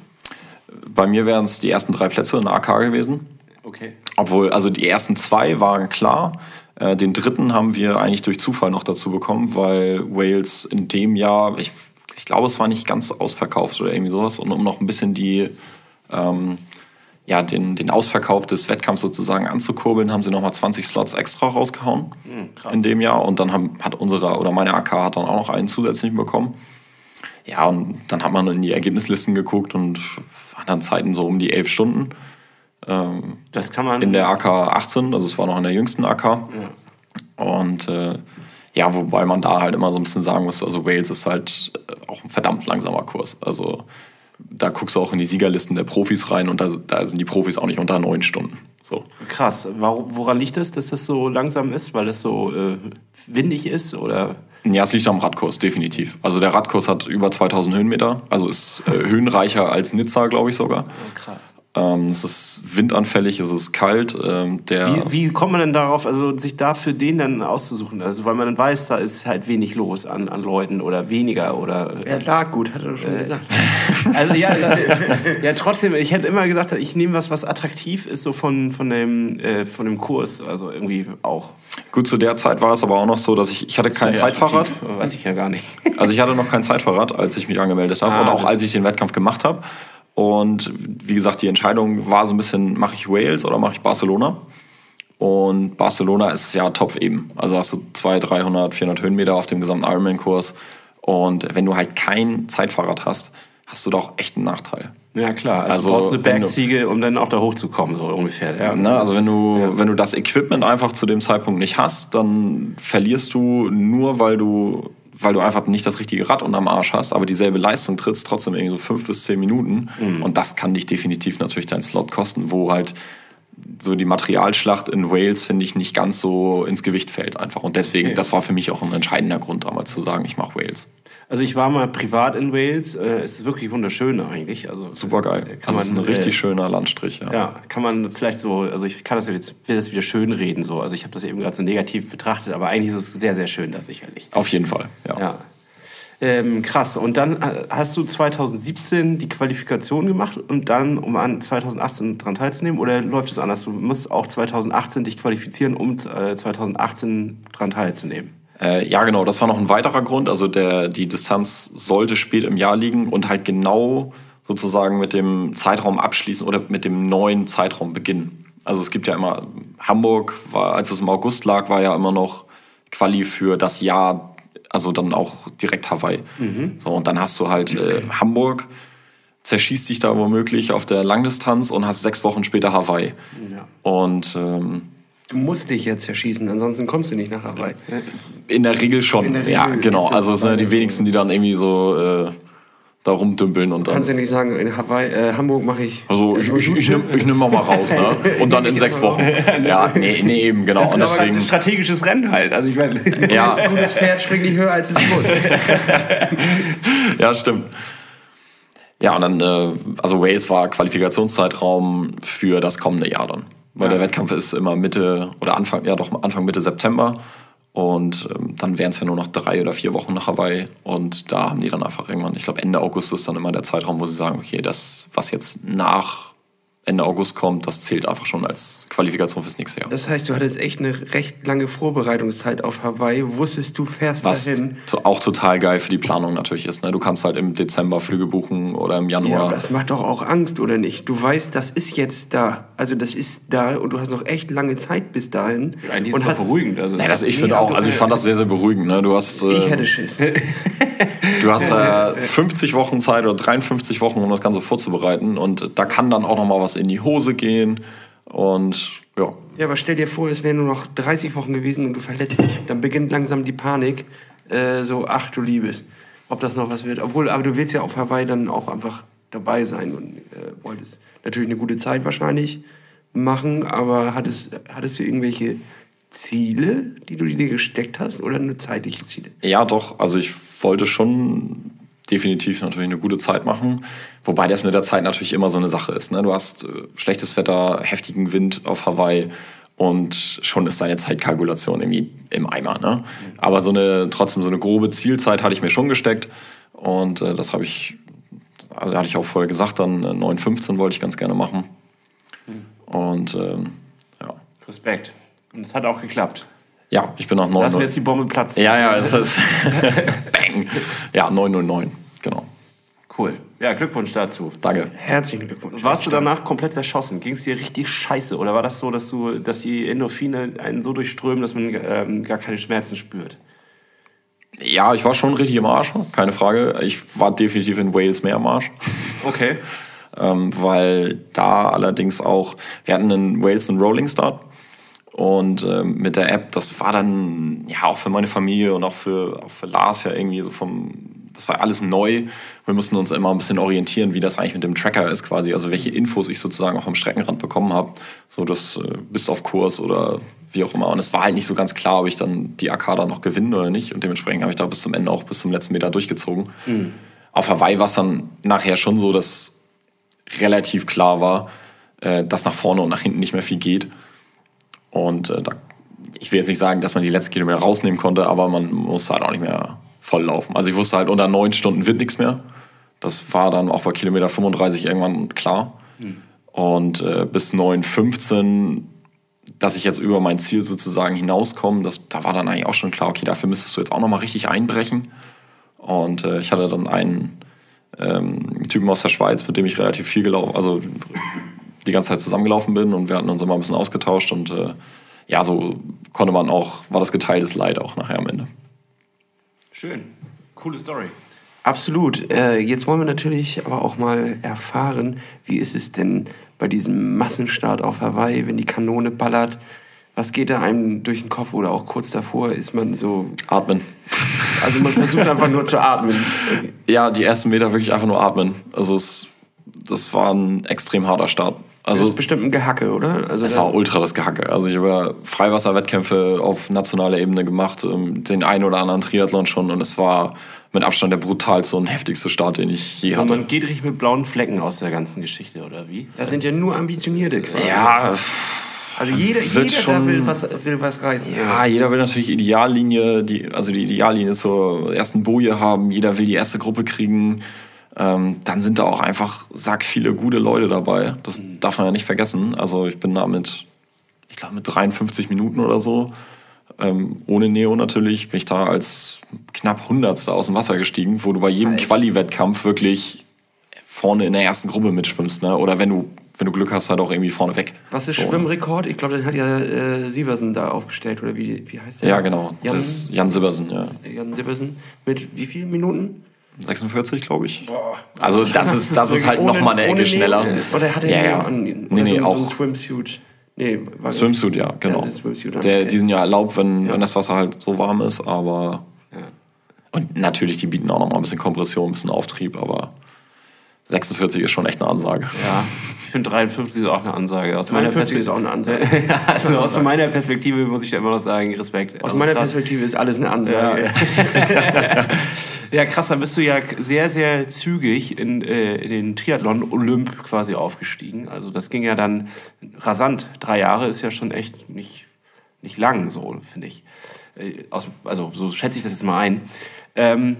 Bei mir wären es die ersten drei Plätze in AK gewesen. Okay. Obwohl, also die ersten zwei waren klar. Äh, den dritten haben wir eigentlich durch Zufall noch dazu bekommen, weil Wales in dem Jahr, ich, ich glaube, es war nicht ganz ausverkauft oder irgendwie sowas. Und um noch ein bisschen die, ähm, ja, den, den Ausverkauf des Wettkampfs sozusagen anzukurbeln, haben sie nochmal 20 Slots extra rausgehauen krass. in dem Jahr. Und dann haben, hat unsere oder meine AK hat dann auch noch einen zusätzlichen bekommen. Ja, und dann hat man in die Ergebnislisten geguckt und waren dann Zeiten so um die elf Stunden. Ähm, Das kann man. in der AK 18, also es war noch in der jüngsten AK. Und äh, ja, wobei man da halt immer so ein bisschen sagen muss, also Wales ist halt auch ein verdammt langsamer Kurs. Also da guckst du auch in die Siegerlisten der Profis rein und da, da sind die Profis auch nicht unter neun Stunden. So. Krass. Woran liegt das, dass das so langsam ist? Weil es so äh, windig ist? Oder? Ja, es liegt am Radkurs, definitiv. Also der Radkurs hat über 2000 Höhenmeter, also ist äh, höhenreicher als Nizza, glaube ich sogar. krass. Ähm, es ist windanfällig, es ist kalt. Ähm, der, Wie, wie kommt man denn darauf, also sich dafür den dann auszusuchen? Also weil man dann weiß, da ist halt wenig los an, an Leuten oder weniger oder. Er lag gut, hat er schon gesagt. Also ja, ja, trotzdem, ich hätte immer gesagt, ich nehme was, was attraktiv ist, so von, von, dem, äh, von dem Kurs. Also irgendwie auch. Gut, zu der Zeit war es aber auch noch so, dass ich, ich hatte kein Zeitfahrrad. Weiß ich ja gar nicht. Also ich hatte noch kein Zeitfahrrad, als ich mich angemeldet habe Ah, und auch als ich den Wettkampf gemacht habe. Und wie gesagt, die Entscheidung war so ein bisschen, mache ich Wales oder mache ich Barcelona? Und Barcelona ist ja Topf eben. Also hast du 200, 300, 400 Höhenmeter auf dem gesamten Ironman-Kurs. Und wenn du halt kein Zeitfahrrad hast, hast du doch echt einen Nachteil. Ja, klar. Also, Also, du brauchst eine du- Bergziege, um dann auch da hochzukommen, so ungefähr. Ja. Ne? Also wenn du, wenn du das Equipment einfach zu dem Zeitpunkt nicht hast, dann verlierst du nur, weil du, weil du einfach nicht das richtige Rad unterm Arsch hast, aber dieselbe Leistung trittst trotzdem irgendwie so fünf bis zehn Minuten. Und das kann dich definitiv natürlich deinen Slot kosten, wo halt so die Materialschlacht in Wales, finde ich, nicht ganz so ins Gewicht fällt einfach. Und deswegen, das war für mich auch ein entscheidender Grund, damals zu sagen, ich mache Wales. Also ich war mal privat in Wales. Äh, es ist wirklich wunderschön eigentlich. Also Super geil. Kann Das ist ein man, richtig äh, schöner Landstrich. Ja. Ja, kann man vielleicht so, also ich kann das jetzt, will das wieder schön reden so. Also ich habe das eben gerade so negativ betrachtet, aber eigentlich ist es sehr, sehr schön da sicherlich. Auf jeden Fall. Ja. Ja. Ähm, krass. Und dann äh, hast du 2017 die Qualifikation gemacht und dann, um an 2018 dran teilzunehmen? Oder läuft es anders? Du musst auch 2018 dich qualifizieren, um äh, 2018 dran teilzunehmen. Äh, ja, genau, das war noch ein weiterer Grund. Also der, die Distanz sollte spät im Jahr liegen und halt genau sozusagen mit dem Zeitraum abschließen oder mit dem neuen Zeitraum beginnen. Also es gibt ja immer, Hamburg, war, als es im August lag, war ja immer noch Quali für das Jahr, also dann auch direkt Hawaii. So, und dann hast du halt äh, Hamburg, zerschießt dich da womöglich auf der Langdistanz und hast sechs Wochen später Hawaii. Ja. Und ähm, Du musst dich jetzt zerschießen, ansonsten kommst du nicht nach Hawaii. In der Regel schon, der Regel ja, genau. Also es sind ja die wenigsten, die dann irgendwie so äh, da rumdümpeln und Du kannst ja dann. nicht sagen, in Hawaii, äh, Hamburg mache ich. Also ich, ich, ich, nehm, ich nehm mal raus, ne? Und dann in sechs Wochen. Ja, nee, nee, eben, genau. Und deswegen. strategisches Rennen halt. Also ich meine, Ja, Das Pferd springt nicht höher als es muss. ja, stimmt. Ja, und dann, äh, also Wales war Qualifikationszeitraum für das kommende Jahr dann. Weil der Wettkampf ist immer Mitte oder Anfang, ja doch Anfang Mitte September. Und ähm, dann wären es ja nur noch drei oder vier Wochen nach Hawaii. Und da haben die dann einfach irgendwann, ich glaube Ende August ist dann immer der Zeitraum, wo sie sagen, okay, das, was jetzt nach Ende August kommt, das zählt einfach schon als Qualifikation fürs nächste Jahr. Das heißt, du hattest echt eine recht lange Vorbereitungszeit auf Hawaii. Wusstest du, fährst Was dahin. to- auch total geil für die Planung natürlich ist. Ne? Du kannst halt im Dezember Flüge buchen oder im Ja, Januar. aber das macht doch auch Angst, oder nicht? Du weißt, das ist jetzt da. Also das ist da und du hast noch echt lange Zeit bis dahin. eigentlich und ist das hast, beruhigend. Also Nee, das, ich finde auch, also ich fand das sehr, sehr beruhigend. Ne? Du hast, äh, Ich hätte Schiss. du hast äh, 50 Wochen Zeit oder 53 Wochen, um das Ganze vorzubereiten. Und da kann dann auch noch mal was in die Hose gehen. Und ja, Ja, aber stell dir vor, es wären nur noch 30 Wochen gewesen und du verletzt dich. Dann beginnt langsam die Panik. Äh, so, ach du Liebes, ob das noch was wird. Obwohl, aber du willst ja auf Hawaii dann auch einfach dabei sein und äh, wolltest natürlich eine gute Zeit wahrscheinlich machen. Aber hattest, hattest du irgendwelche Ziele, die du dir gesteckt hast oder nur zeitliche Ziele? ja doch, also ich wollte schon definitiv natürlich eine gute Zeit machen. Wobei das mit der Zeit natürlich immer so eine Sache ist. Ne? Du hast äh, schlechtes Wetter, heftigen Wind auf Hawaii und schon ist deine Zeitkalkulation irgendwie im Eimer. Ne? Aber so eine, trotzdem so eine grobe Zielzeit hatte ich mir schon gesteckt und äh, das habe ich, also hatte ich auch vorher gesagt, dann äh, 9,15 wollte ich ganz gerne machen. Und ähm, ja. Respekt. Und es hat auch geklappt. Ja, ich bin auch 9. Lassen wir jetzt die Bombe platzen. Ja, ja, es ist. Bang. Ja, 909, genau. Cool. Ja, Glückwunsch dazu. Danke. Herzlichen Glückwunsch. Warst du danach komplett zerschossen? Ging es dir richtig scheiße? Oder war das so, dass, du, dass die Endorphine einen so durchströmen, dass man ähm, gar keine Schmerzen spürt? Ja, ich war schon richtig im Arsch, keine Frage. Ich war definitiv in Wales mehr im Arsch. Okay. ähm, weil da allerdings auch, wir hatten in Wales einen Rolling Start und ähm, mit der App, das war dann ja auch für meine Familie und auch für, auch für Lars ja irgendwie so vom, das war alles neu. Wir mussten uns immer ein bisschen orientieren, wie das eigentlich mit dem Tracker ist quasi, also welche Infos ich sozusagen auch am Streckenrand bekommen habe, so das äh, bis auf Kurs oder wie auch immer. Und es war halt nicht so ganz klar, ob ich dann die Arcada noch gewinne oder nicht und dementsprechend habe ich da bis zum Ende auch bis zum letzten Meter durchgezogen. Auf Hawaii war es dann nachher schon so, dass relativ klar war, äh, dass nach vorne und nach hinten nicht mehr viel geht. Und äh, da, ich will jetzt nicht sagen, dass man die letzten Kilometer rausnehmen konnte, aber man musste halt auch nicht mehr voll laufen. Also ich wusste halt, unter neun Stunden wird nichts mehr. Das war dann auch bei Kilometer 35 irgendwann klar. Und äh, bis 9,15, dass ich jetzt über mein Ziel sozusagen hinauskomme, das, da war dann eigentlich auch schon klar, okay, dafür müsstest du jetzt auch nochmal richtig einbrechen. Und äh, ich hatte dann einen ähm, Typen aus der Schweiz, mit dem ich relativ viel gelaufen, also die ganze Zeit zusammengelaufen bin und wir hatten uns immer ein bisschen ausgetauscht und äh, ja, so konnte man auch, war das geteiltes Leid auch nachher am Ende. Schön. Coole Story. Absolut. Äh, jetzt wollen wir natürlich aber auch mal erfahren, wie ist es denn bei diesem Massenstart auf Hawaii, wenn die Kanone ballert? Was geht da einem durch den Kopf oder auch kurz davor? Ist man so. Atmen. Also man versucht einfach nur zu atmen. Ja, die ersten Meter wirklich einfach nur atmen. Also es, das war ein extrem harter Start. Das Also ist bestimmt ein Gehacke, oder? Also es war ultra das Gehacke. Also ich habe ja Freiwasserwettkämpfe auf nationaler Ebene gemacht, ähm, den einen oder anderen Triathlon schon und es war mit Abstand der brutalste und heftigste Start, den ich je Also hatte. man geht richtig mit blauen Flecken aus der ganzen Geschichte, oder wie? Da sind ja nur Ambitionierte. quasi. Ja, Also jeder, wird jeder da schon- will was, will was reißen. Ja, jeder will natürlich Ideallinie, die, also die Ideallinie zur ersten Boje haben, jeder will die erste Gruppe kriegen. Ähm, dann sind da auch einfach sack viele gute Leute dabei. Das darf man ja nicht vergessen. Also ich bin da mit, ich glaube mit 53 Minuten oder so, ähm, ohne Neo natürlich, bin ich da als knapp Hundertster aus dem Wasser gestiegen, wo du bei jedem Quali-Wettkampf wirklich vorne in der ersten Gruppe mitschwimmst. Ne? Oder wenn du, wenn du Glück hast, halt auch irgendwie vorne weg. Was ist So. Schwimmrekord? Ich glaube, den hat ja äh, Sieversen da aufgestellt, oder wie, wie heißt der? Ja, genau. Jan, Das ist Jan Sibbersen, ja. Jan Sieversen. Mit wie vielen Minuten? 46, glaube ich. Also das ist, das ist halt nochmal eine Ecke schneller. Oder hat er ja, ja. an? Nee, Oder nee, so, auch so ein Swimsuit? Nee, war Swimsuit, ja, genau. das ist Swimsuit, Der, okay. Die sind ja erlaubt, wenn, Ja. wenn das Wasser halt so warm ist, aber... Und natürlich, die bieten auch nochmal ein bisschen Kompression, ein bisschen Auftrieb, aber 46 ist schon echt eine Ansage. Ja. Ich finde 53 ist auch eine Ansage. Aus meiner 43 ist auch Perspektive. eine Ansage. also aus meiner Perspektive muss ich da immer noch sagen, Respekt. Aus Also meiner krass. Perspektive ist alles eine Ansage. Ja, krass, dann bist du ja sehr, sehr zügig in, äh, in den Triathlon Olymp quasi aufgestiegen. Also das ging ja dann rasant. Drei Jahre ist ja schon echt nicht, nicht lang, so finde ich. Äh, Aus, also so schätze ich das jetzt mal ein. Ähm,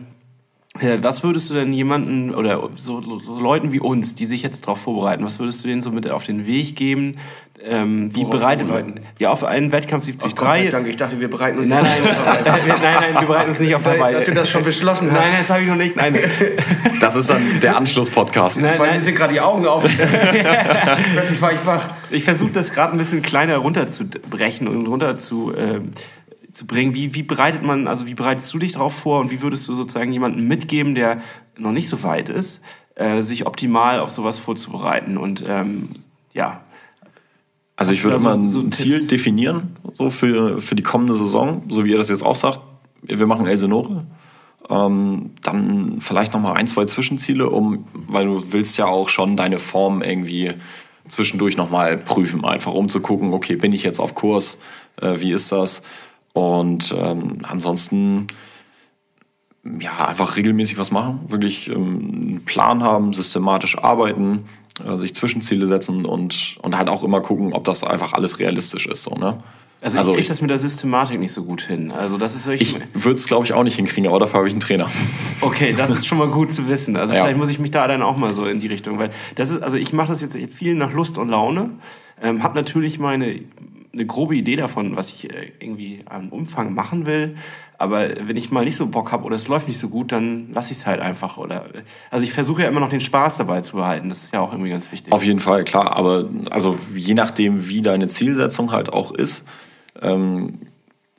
äh, was würdest du denn jemanden oder so, so Leuten wie uns, die sich jetzt darauf vorbereiten, was würdest du denen so mit auf den Weg geben? Ähm, wie bereitet vorbereiten? Ja, auf einen Wettkampf Ach, 73. Gott sei Dank, ich dachte, wir bereiten uns Nein, nicht nein, nein, nein, wir bereiten uns nicht auf Hawaii. Dass du das schon beschlossen hast. Nein, nein, das habe ich noch nicht. Nein, Das ist dann der Anschluss-Podcast. nein, Weil mir nein. sind gerade die Augen auf. Plötzlich war ich wach. Ich versuche das gerade ein bisschen kleiner runterzubrechen und runter zu, ähm, zu bringen. Wie, wie bereitet man, also wie bereitest du dich darauf vor und wie würdest du sozusagen jemandem mitgeben, der noch nicht so weit ist, äh, sich optimal auf sowas vorzubereiten und ähm, ja. Also ich würde da immer so- ein so Ziel Tipps? definieren, so für, für die kommende Saison, so wie ihr das jetzt auch sagt. Wir machen Elsenore. Ähm, dann vielleicht noch mal ein, zwei Zwischenziele, um, weil du willst ja auch schon deine Form irgendwie zwischendurch noch mal prüfen, einfach um zu gucken, okay, bin ich jetzt auf Kurs, äh, wie ist das? Und ähm, ansonsten ja, einfach regelmäßig was machen, wirklich ähm, einen Plan haben, systematisch arbeiten, äh, sich Zwischenziele setzen und, und halt auch immer gucken, ob das einfach alles realistisch ist. So, ne? Also, Also ich kriege ich- das mit der Systematik nicht so gut hin. Also das ist wirklich... Ich würde es, glaube ich, auch nicht hinkriegen, aber dafür habe ich einen Trainer. Okay, das ist schon mal gut zu wissen. Also Ja. vielleicht muss ich mich da dann auch mal so in die Richtung, weil das ist, also ich mache das jetzt viel nach Lust und Laune, ähm, habe natürlich meine eine grobe Idee davon, was ich äh, irgendwie am Umfang machen will. Aber wenn ich mal nicht so Bock habe oder es läuft nicht so gut, dann lasse ich es halt einfach. Oder also ich versuche ja immer noch den Spaß dabei zu behalten. Das ist ja auch irgendwie ganz wichtig. Auf jeden Fall, klar. Aber also je nachdem, wie deine Zielsetzung halt auch ist. Ähm,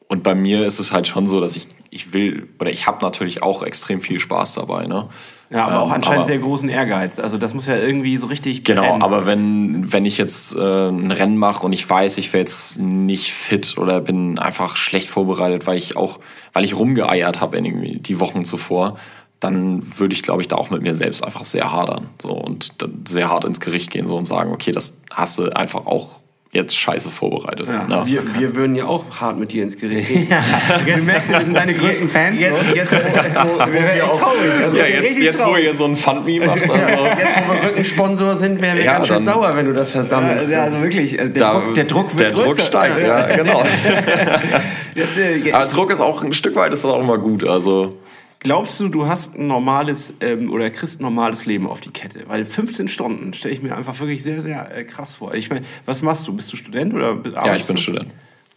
und bei mir ist es halt schon so, dass ich, ich will, oder ich habe natürlich auch extrem viel Spaß dabei. Ne? ja, aber auch Ähm, anscheinend aber- sehr großen Ehrgeiz. Also das muss ja irgendwie so richtig Genau, brennen. aber wenn, wenn ich jetzt äh, ein Rennen mache und ich weiß, ich wäre jetzt nicht fit oder bin einfach schlecht vorbereitet, weil ich auch, weil ich rumgeeiert habe irgendwie die Wochen zuvor, dann würde ich, glaube ich, da auch mit mir selbst einfach sehr hadern so, und sehr hart ins Gericht gehen so, und sagen, okay, das hast du einfach auch jetzt scheiße vorbereitet. Ja? Wir, wir würden ja auch hart mit dir ins Gericht gehen. du merkst, wir sind deine größten Fans. Jetzt, ne? jetzt, wo, wo, wo wir auch, Also ja, jetzt, jetzt wo ihr so ein Fundme macht, also, jetzt, wo wir wirklich Sponsor sind, wären wir Ja, ganz schön dann- sauer, wenn du das versammelst. Ja, also wirklich, also der, da, Druck, der Druck wird der Druck größer. steigt, ja, genau. Jetzt, äh, Aber Druck ist auch ein Stück weit ist das auch immer gut. Also Glaubst du, du hast ein normales ähm, oder kriegst ein normales Leben auf die Kette? Weil 15 Stunden stelle ich mir einfach wirklich sehr, sehr äh, krass vor. Ich meine, was machst du? Bist du Student oder ja, ich arbeitest bin du? Student.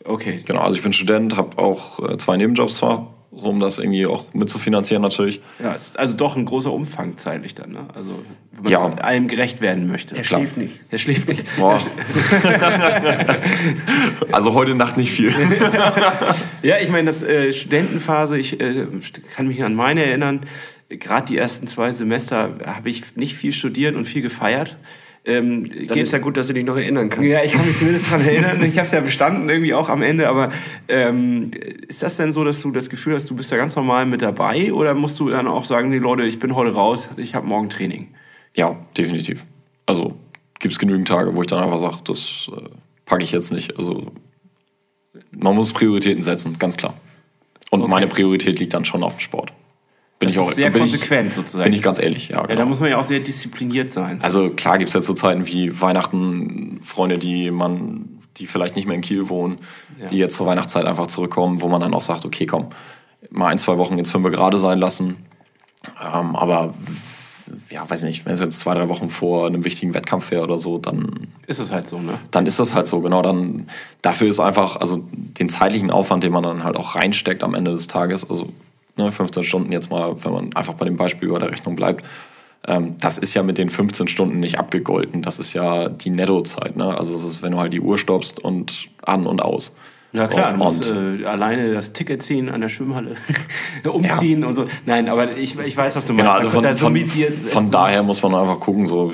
Okay. Genau, also ich bin Student, habe auch äh, zwei Nebenjobs zwar, um das irgendwie auch mitzufinanzieren natürlich. Ja, ist also doch ein großer Umfang zeitlich dann, ne? Also, wenn man Ja. so allem gerecht werden möchte. Er Klar. schläft nicht. Er schläft nicht. Boah. also heute Nacht nicht viel. Ja, ich meine, das äh, Studentenphase, ich äh, kann mich an meine erinnern, gerade die ersten zwei Semester habe ich nicht viel studiert und viel gefeiert. Ähm, Dann geht- ist ja gut, dass du dich noch erinnern kannst. Ja, ich kann mich zumindest daran erinnern. Ich habe es ja bestanden irgendwie auch am Ende. Aber ähm, ist das denn so, dass du das Gefühl hast, du bist ja ganz normal mit dabei? Oder musst du dann auch sagen, nee Leute, ich bin heute raus, ich habe morgen Training? Ja, definitiv. Also gibt es genügend Tage, wo ich dann einfach sage, das äh, packe ich jetzt nicht. Also man muss Prioritäten setzen, ganz klar. Und Okay. meine Priorität liegt dann schon auf dem Sport. Bin Das ich auch ist sehr konsequent ich, sozusagen. Bin ich ganz ehrlich, ja. Ja, genau. da muss man ja auch sehr diszipliniert sein. Also klar gibt es ja so Zeiten wie Weihnachten Freunde, die man, die vielleicht nicht mehr in Kiel wohnen, Ja. die jetzt zur Weihnachtszeit einfach zurückkommen, wo man dann auch sagt, okay, komm, mal ein, zwei Wochen jetzt fünf gerade sein lassen. Ähm, aber ja, weiß nicht, wenn es jetzt zwei, drei Wochen vor einem wichtigen Wettkampf wäre oder so, dann, ist es halt so, ne? dann ist das halt so, genau. Dann dafür ist einfach, also den zeitlichen Aufwand, den man dann halt auch reinsteckt am Ende des Tages, also ne, 15 Stunden jetzt mal, wenn man einfach bei dem Beispiel über der Rechnung bleibt, ähm, das ist ja mit den 15 Stunden nicht abgegolten. Das ist ja die Nettozeit. Ne? Also das ist, wenn du halt die Uhr stoppst und an und aus. Ja So, klar, du musst äh, alleine das Ticket ziehen an der Schwimmhalle, umziehen und so. Nein, aber ich, ich weiß, was du Genau, meinst. also von, Da von, von es- daher muss man einfach gucken, so,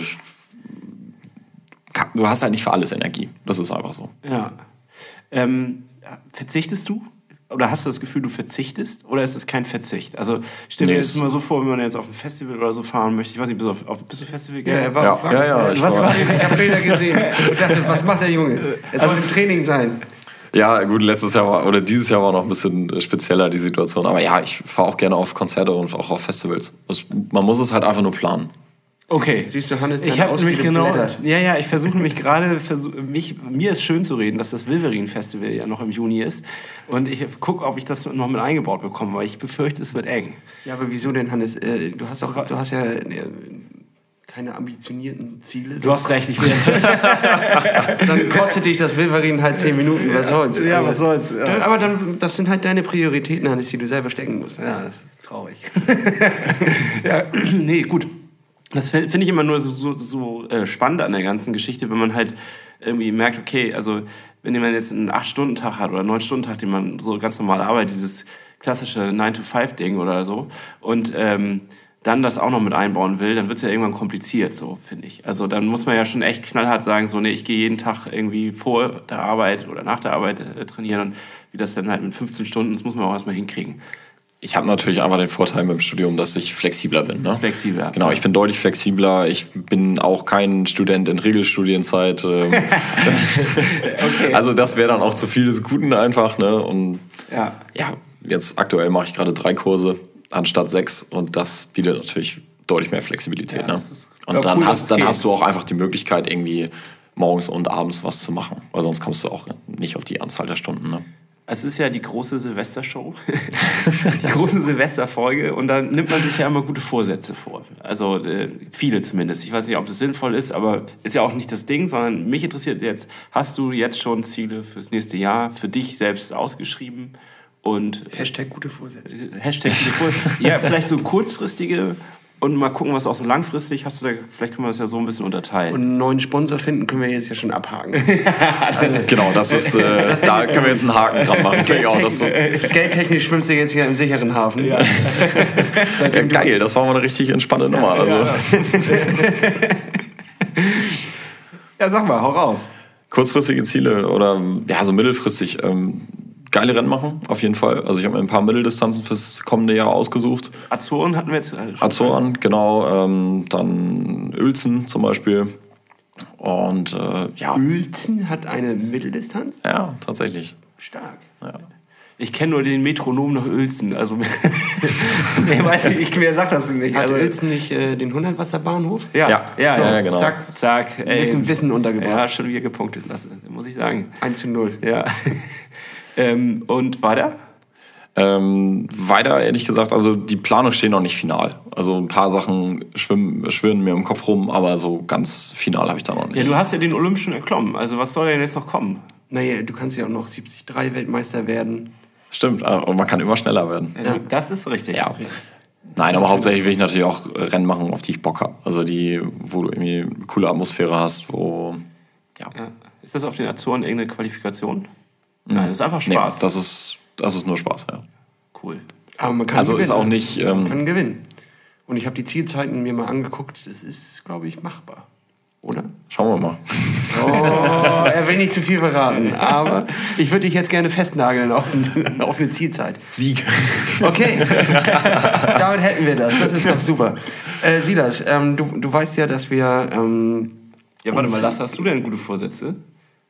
du hast halt nicht für alles Energie. Das ist einfach so. Ja. Ähm, verzichtest du? Oder hast du das Gefühl, du verzichtest? Oder ist es kein Verzicht? Also stell dir Nee, jetzt es- mal so vor, wenn man jetzt auf ein Festival oder so fahren möchte. Ich weiß nicht, bist du, auf, auf, bist du Festival Ja, er war Ja, auf ja, ja, ich was war- Ich habe Bilder gesehen und dachte, was macht der Junge? Er soll im Training sein. Ja, gut, letztes Jahr war, oder dieses Jahr war noch ein bisschen spezieller die Situation. Aber ja, ich fahre auch gerne auf Konzerte und auch auf Festivals. Das, man muss es halt einfach nur planen. Okay. Siehst du, Hannes, Ich habe Ausrede genau, blättert. ja, ja, ich versuche mich gerade, versuch, mich, mir ist schön zu reden, dass das Wilverin Festival ja noch im Juni ist. Und ich gucke, ob ich das noch mit eingebaut bekomme, weil ich befürchte, es wird eng. Ja, aber wieso denn, Hannes? Äh, Du hast, doch, du hast ja äh, keine ambitionierten Ziele. Du hast recht, ich will. Dann kostet dich das Wilverin halt 10 Minuten, was soll's? Ja, Also, was soll's, ja. Aber dann, das sind halt deine Prioritäten, Hannes, die du selber stecken musst. Ja, das ist traurig. ja, nee, gut. Das finde find ich immer nur so, so, so äh, spannend an der ganzen Geschichte, wenn man halt irgendwie merkt, okay, also wenn man jetzt einen 8-Stunden-Tag hat oder einen 9-Stunden-Tag, den man so ganz normal arbeitet, dieses klassische 9-to-5-Ding oder so, und ähm, dann das auch noch mit einbauen will, dann wird es ja irgendwann kompliziert, so finde ich. Also dann muss man ja schon echt knallhart sagen, so, nee, ich gehe jeden Tag irgendwie vor der Arbeit oder nach der Arbeit äh, trainieren und wie das dann halt mit 15 Stunden, das muss man auch erstmal hinkriegen. Ich habe natürlich einfach den Vorteil mit dem Studium, dass ich flexibler bin. Ne? Flexibler. Genau, ich bin deutlich flexibler. Ich bin auch kein Student in Regelstudienzeit. ähm. Also das wäre dann auch zu viel des Guten einfach. Ne? Und Ja. ja, jetzt aktuell mache ich gerade drei Kurse. anstatt sechs. Und das bietet natürlich deutlich mehr Flexibilität. Ja, ne? Und dann, cool, hast, dann geht. hast du auch einfach die Möglichkeit, irgendwie morgens und abends was zu machen. Weil sonst kommst du auch nicht auf die Anzahl der Stunden. Ne? Es ist ja die große Silvestershow, die große Silvesterfolge und da nimmt man sich ja immer gute Vorsätze vor. Also äh, viele zumindest. Ich weiß nicht, ob das sinnvoll ist, aber ist ja auch nicht das Ding, sondern mich interessiert jetzt, hast du jetzt schon Ziele fürs nächste Jahr für dich selbst ausgeschrieben? Und Hashtag gute Vorsätze. Hashtag gute Vorsätze. ja, vielleicht so kurzfristige und mal gucken, was auch so langfristig hast du da, vielleicht können wir das ja so ein bisschen unterteilen. Und einen neuen Sponsor finden können wir jetzt ja schon abhaken. Genau, das ist, äh, da können wir jetzt einen Haken dran machen. Auch, das so, Geldtechnisch schwimmst du jetzt hier im sicheren Hafen. ja, geil, das war mal eine richtig entspannte Nummer. Also. ja, sag mal, hau raus. Kurzfristige Ziele oder ja, so mittelfristig. Ähm, geile Rennen machen, auf jeden Fall. Also ich habe mir ein paar Mitteldistanzen fürs kommende Jahr ausgesucht. Azoren hatten wir jetzt. äh, schon. Azoren, genau. Ähm, dann Uelzen zum Beispiel. Und äh, ja, Uelzen hat eine Mitteldistanz? ja, tatsächlich. Stark. Ich kenne nur den Metronom nach Uelzen. Also, nee, weiß ich, ich, wer sagt das nicht? Hat Also, Uelzen nicht äh, den 100-Wasser-Bahnhof? ja, ja, Ja, ja, ja, genau. Zack, zack. Ey, bisschen Wissen untergebracht. Ja, schon wieder gepunktet lassen, muss ich sagen. 1 zu 0. Ja. ähm, und weiter? Ähm, weiter, ehrlich gesagt, also die Planung steht noch nicht final. Also ein paar Sachen schwimmen, schwirren mir im Kopf rum, aber so ganz final habe ich da noch nicht. Ja, du hast ja den Olympischen erklommen. Also, was soll denn jetzt noch kommen? Naja, du kannst ja auch noch 73 Weltmeister werden. Stimmt, äh, und man kann immer schneller werden. Ja. Das ist richtig. Ja. Nein, aber hauptsächlich will ich natürlich auch Rennen machen, auf die ich Bock habe. Also die, wo du irgendwie eine coole Atmosphäre hast, wo. Ja. Ja. Ist das auf den Azoren irgendeine Qualifikation? Nein, das ist einfach Spaß. Nee, das, ist, das ist nur Spaß, ja. cool. Aber man kann Also gewinnen. ist auch nicht. Man Ähm, kann gewinnen. Und ich habe die Zielzeiten mir mal angeguckt. Das ist, glaube ich, machbar. Oder? schauen wir mal. Oh, er will nicht zu viel verraten. Aber ich würde dich jetzt gerne festnageln auf, ein- auf eine Zielzeit. Sieg. Okay, damit hätten wir das. Das ist doch super. Äh, Silas, ähm, du, du weißt ja, dass wir. Ähm, Ja, warte mal, Lasse, hast du denn gute Vorsätze?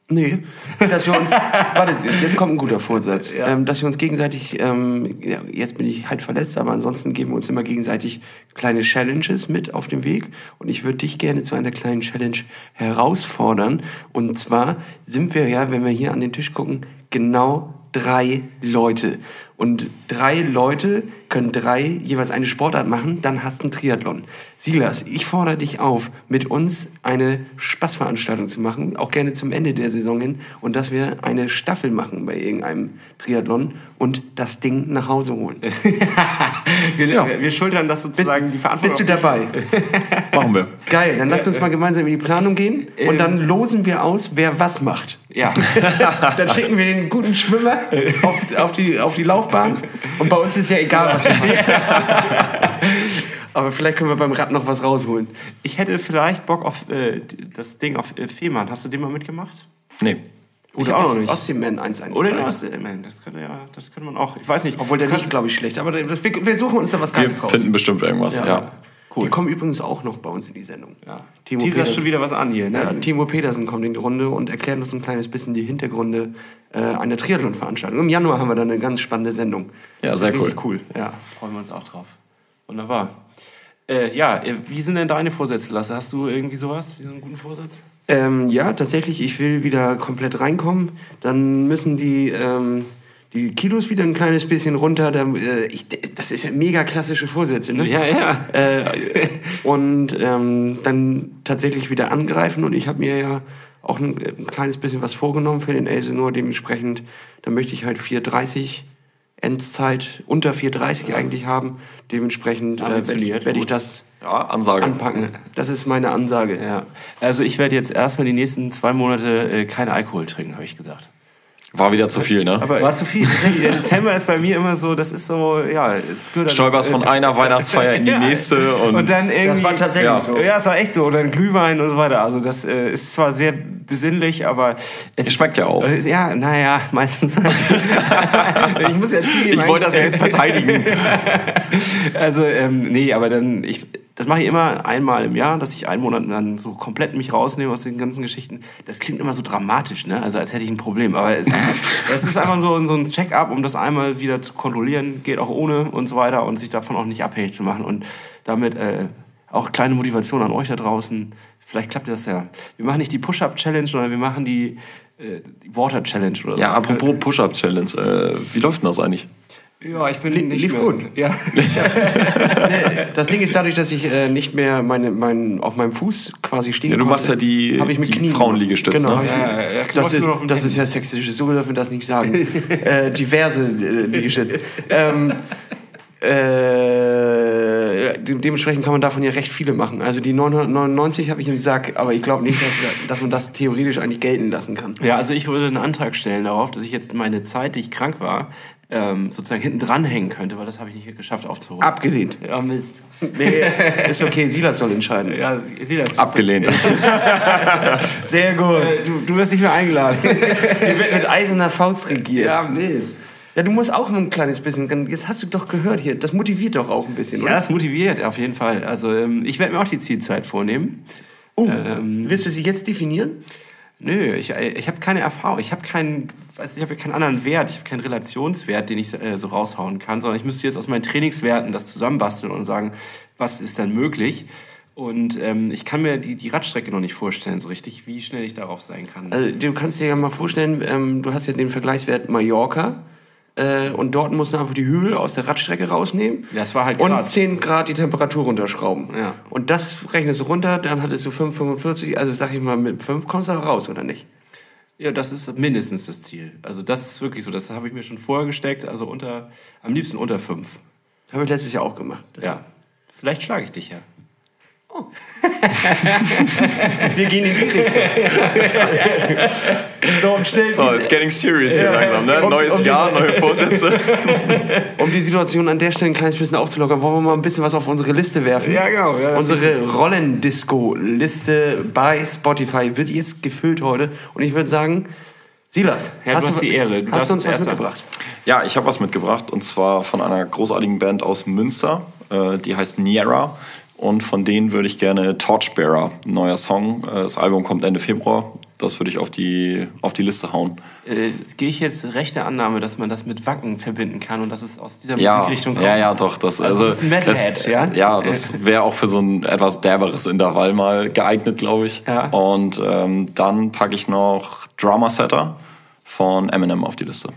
Nee, dass wir uns. warte, jetzt kommt ein guter Vorsatz. Ja. Ähm, dass wir uns gegenseitig. Ähm, ja, jetzt bin ich halt verletzt, aber ansonsten geben wir uns immer gegenseitig kleine Challenges mit auf dem Weg. Und ich würde dich gerne zu einer kleinen Challenge herausfordern. Und zwar sind wir ja, wenn wir hier an den Tisch gucken, genau drei Leute. Und drei Leute können drei jeweils eine Sportart machen, dann hast du einen Triathlon. Silas, ich fordere dich auf, mit uns eine Spaßveranstaltung zu machen, auch gerne zum Ende der Saison hin, und dass wir eine Staffel machen bei irgendeinem Triathlon und das Ding nach Hause holen. Wir, Ja. wir schultern das Bist, sozusagen die Verantwortung. bist du dabei? Machen wir. Geil, dann lass uns mal gemeinsam in die Planung gehen und dann losen wir aus, wer was macht. Ja. Dann schicken wir den guten Schwimmer auf, auf, die, auf die Laufbahn und bei uns ist ja egal, wir machen. Aber vielleicht können wir beim Rad noch was rausholen. Ich hätte vielleicht Bock auf äh, das Ding auf äh, Fehmarn. Hast du den mal mitgemacht? Nee. Oder auch noch nicht. Ostseeman 113. Oder in Ostsee-Man. Das könnte ja, das könnte man auch. Ich weiß nicht. Obwohl der Kannst- liegt, glaube ich, schlecht. Aber das, wir, wir suchen uns da was Wir Geiles raus. finden bestimmt irgendwas, ja. Die kommen übrigens auch noch bei uns in die Sendung. Ja. Timo schon wieder was an hier, ne? Ja, Timo Petersen kommt in die Runde und erklärt uns ein kleines bisschen die Hintergründe äh, einer Triathlon-Veranstaltung. Im Januar haben wir dann eine ganz spannende Sendung. Ja, sehr cool. Cool. Ja, freuen wir uns auch drauf. Wunderbar. Äh, ja, äh, wie sind denn deine Vorsätze, Lasse? Hast du irgendwie sowas? Wie so einen guten Vorsatz? Ähm, ja, tatsächlich, ich will wieder komplett reinkommen. Dann müssen die, ähm, die Kilos wieder ein kleines bisschen runter. Da, äh, ich, das ist ja mega klassische Vorsätze, ne? Ja, ja. Äh, und ähm, dann tatsächlich wieder angreifen. Und ich habe mir ja auch ein, ein kleines bisschen was vorgenommen für den Elsenor. Dementsprechend, da möchte ich halt 4,30 Endzeit, unter 4,30 eigentlich haben. Dementsprechend äh, werde ich, werd ich gut. das Ja, anpacken. Das ist meine Ansage. Ja. Also ich werde jetzt erstmal die nächsten zwei Monate äh, keinen Alkohol trinken, habe ich gesagt. War wieder zu viel, ne? Aber War zu viel. Der Dezember ist bei mir immer so, das ist so, ja, es gehört Stolperst von einer Weihnachtsfeier in die Ja. nächste und, Und dann irgendwie. das war tatsächlich Ja. so. Ja, es war echt so. Und dann Glühwein und so weiter. Also das äh, ist zwar sehr besinnlich, aber es Es schmeckt ja auch. Äh, Ja, naja, meistens. ich muss ja zugeben. ich wollte das ja jetzt verteidigen. Also, ähm, nee, aber dann, ich, das mache ich immer einmal im Jahr, dass ich einen Monat dann so komplett mich rausnehme aus den ganzen Geschichten. Das klingt immer so dramatisch, ne? Also als hätte ich ein Problem. Aber es, es ist einfach so, so ein Check-up, um das einmal wieder zu kontrollieren, geht auch ohne und so weiter und sich davon auch nicht abhängig zu machen. Und damit äh, auch kleine Motivation an euch da draußen. Vielleicht klappt das ja. Wir machen nicht die Push-Up-Challenge, sondern wir machen die, äh, die Water-Challenge oder so. Ja, apropos Push-Up-Challenge, äh, wie läuft denn das eigentlich? Ja, ich bin nicht lief mehr. gut. Ja. Das Ding ist dadurch, dass ich äh, nicht mehr meine, mein, auf meinem Fuß quasi stehen Ja, du konnte, machst ja die- hab ich mit die Knien Frauenliegestütze, Genau, ne? Ja, ja, ja, das, ist, das ist ja sexistisch, so dürfen wir das nicht sagen. äh, diverse äh, Liegestütze. Ähm, äh, de dementsprechend kann man davon ja recht viele machen. Also die 999 habe ich im Sack, aber ich glaube nicht, dass, dass man das theoretisch eigentlich gelten lassen kann. Ja, also ich würde einen Antrag stellen darauf, dass ich jetzt meine Zeit, die ich krank war, ähm, sozusagen hinten dranhängen könnte, weil das habe ich nicht geschafft aufzuholen. Abgelehnt. Ja, Mist. Nee, ist okay, Silas soll entscheiden. Ja, sieh das. Abgelehnt. Sehr gut. Äh, Du, du wirst nicht mehr eingeladen. Hier wird mit eiserner Faust regiert. ja, Mist. Ja, du musst auch ein kleines bisschen. Jetzt hast du doch gehört hier. Das motiviert doch auch ein bisschen, Ja, das motiviert auf jeden Fall. Also ähm, ich werde mir auch die Zielzeit vornehmen. Oh, Ähm, willst du sie jetzt definieren? Nö, ich, ich habe keine Erfahrung. Ich habe keinen, weiß, ich habe keinen anderen Wert. Ich habe keinen Relationswert, den ich äh, so raushauen kann, sondern ich müsste jetzt aus meinen Trainingswerten das zusammenbasteln und sagen, was ist dann möglich. Und ähm, ich kann mir die, die Radstrecke noch nicht vorstellen, so richtig, wie schnell ich darauf sein kann. Also, du kannst dir ja mal vorstellen, ähm, du hast ja den Vergleichswert Mallorca. Äh, und dort musst du einfach die Hügel aus der Radstrecke rausnehmen. Das war halt Und krass. 10 Grad die Temperatur runterschrauben. Ja. Und das rechnest du runter, dann hattest du 5,45. Also sag ich mal, mit 5 kommst du raus, oder nicht? Ja, das ist mindestens das Ziel. Also das ist wirklich so. Das habe ich mir schon vorher gesteckt. Also unter, am liebsten unter fünf. Habe ich letztes Jahr auch gemacht. Das Ja. Vielleicht schlage ich dich ja. Wir gehen in die Richtung. so, und schnell. So, it's getting serious hier Ja, langsam, ne? um- Neues um die- Jahr, neue Vorsätze. Um die Situation an der Stelle ein kleines bisschen aufzulockern, wollen wir mal ein bisschen was auf unsere Liste werfen. Ja, genau, ja, unsere Rollendisco-Liste bei Spotify wird jetzt gefüllt heute. Und ich würde sagen, Silas, Ja, du hast die Ehre. Du hast du uns was Erster. mitgebracht? Ja, ich habe was mitgebracht und zwar von einer großartigen Band aus Münster. Äh, die heißt Niera. Und von denen würde ich gerne Torchbearer, ein neuer Song. Äh, das Album kommt Ende Februar. Das würde ich auf die, auf die Liste hauen. Äh, gehe ich jetzt rechte Annahme, dass man das mit Wacken verbinden kann und dass es aus dieser Ja, Musikrichtung kommt? ja, ja, doch. Das, Also also, das ist ein Metalhead, das, ja? Ja, das wäre auch für so ein etwas derberes Intervall mal geeignet, glaube ich. Ja. Und ähm, dann packe ich noch Drama Setter von Eminem auf die Liste.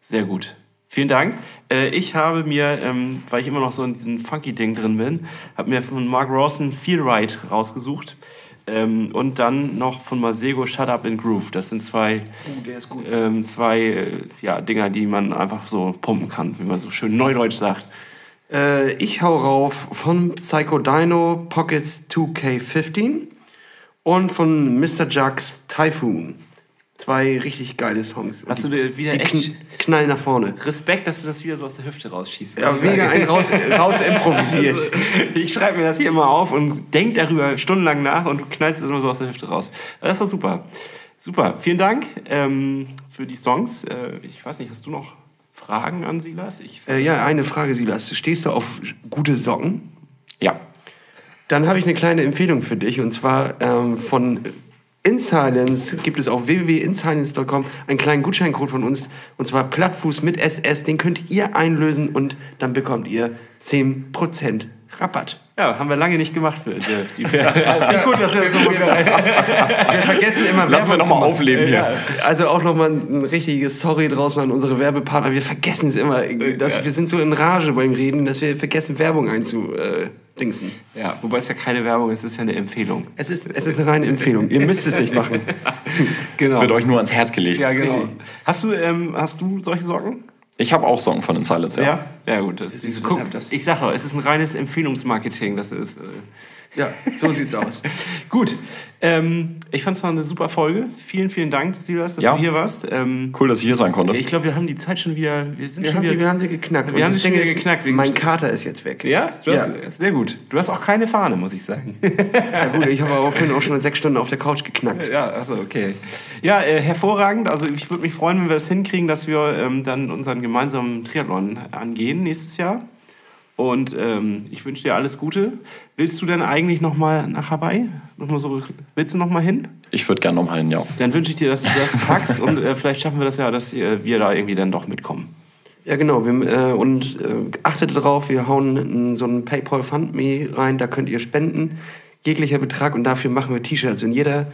Sehr gut. Vielen Dank. Äh, ich habe mir, ähm, weil ich immer noch so in diesem Funky-Ding drin bin, habe mir von Mark Rawson Feel Right rausgesucht. Ähm, und dann noch von Masego Shut Up and Groove. Das sind zwei, gut. ähm, zwei äh, ja, Dinger, die man einfach so pumpen kann, wie man so schön neudeutsch sagt. Äh, ich hau rauf von Psycho Dino Pockets 2K15 und von Mr. Jugs Typhoon. Zwei richtig geile Songs. Hast du dir wieder die echt kn knallen nach vorne. Respekt, dass du das wieder so aus der Hüfte rausschießt. Ja, mega ein raus, raus improvisiert. Also, ich schreibe mir das hier immer auf und denk darüber stundenlang nach und du knallst es immer so aus der Hüfte raus. Das ist doch super. Super, vielen Dank ähm, für die Songs. Äh, ich weiß nicht, hast du noch Fragen an Silas? Ich, Äh, ja, eine Frage, Silas. Stehst du auf gute Socken? Ja. Dann habe ich eine kleine Empfehlung für dich und zwar ähm, von InSilence gibt es auf www.insilence.com einen kleinen Gutscheincode von uns und zwar Plattfuß mit SS. Den könnt ihr einlösen und dann bekommt ihr 10% Rabatt. ja, haben wir lange nicht gemacht. Für die, die Wie gut, dass wir das nochmal Wir vergessen immer Lassen wir Werbung nochmal aufleben hier. Also auch nochmal ein richtiges Sorry draus an unsere Werbepartner. Wir vergessen es immer. Dass wir sind so in Rage beim Reden, dass wir vergessen, Werbung einzudingsen. Ja, wobei es ja keine Werbung ist, es ist ja eine Empfehlung. Es ist, es ist eine reine Empfehlung. Ihr müsst es nicht machen. Genau. Das wird euch nur ans Herz gelegt. ja, genau. Hast du, ähm, hast du solche Socken? Ich habe auch Song von In Silence, ja. Ja, ja gut. Das ist, Siehst du, guck, das- ich sag doch, es ist ein reines Empfehlungsmarketing. Das ist äh, Ja, so sieht's aus. gut. Ähm, ich fand es war eine super Folge. Vielen, vielen Dank, Silas, dass Ja. du hier warst. Ähm, Cool, dass ich hier sein konnte. ich glaube, wir haben die Zeit schon wieder. Wir sind Wir schon haben, wieder. sie, wir haben sie geknackt. Wir haben sie schon wieder geknackt wegen Mein Kater ist jetzt weg. ja, du hast, Ja. sehr gut. Du hast auch keine Fahne, muss ich sagen. Ja gut, ich habe aber vorhin auch schon sechs Stunden auf der Couch geknackt. Ja, also okay. Ja, äh, hervorragend. Also ich würde mich freuen, wenn wir das hinkriegen, dass wir ähm, dann unseren gemeinsamen Triathlon angehen nächstes Jahr. Und ähm, ich wünsche dir alles Gute. Willst du denn eigentlich noch mal nach Hawaii? Noch mal so, willst du noch mal hin? Ich würde gerne nochmal hin, ja. Dann wünsche ich dir, dass du das packst und äh, vielleicht schaffen wir das ja, dass äh, wir da irgendwie dann doch mitkommen. Ja, genau. Wir, äh, und äh, achtet darauf, wir hauen so einen PayPal Fund Me rein, da könnt ihr spenden. Jeglicher Betrag und dafür machen wir T-Shirts. Und jeder,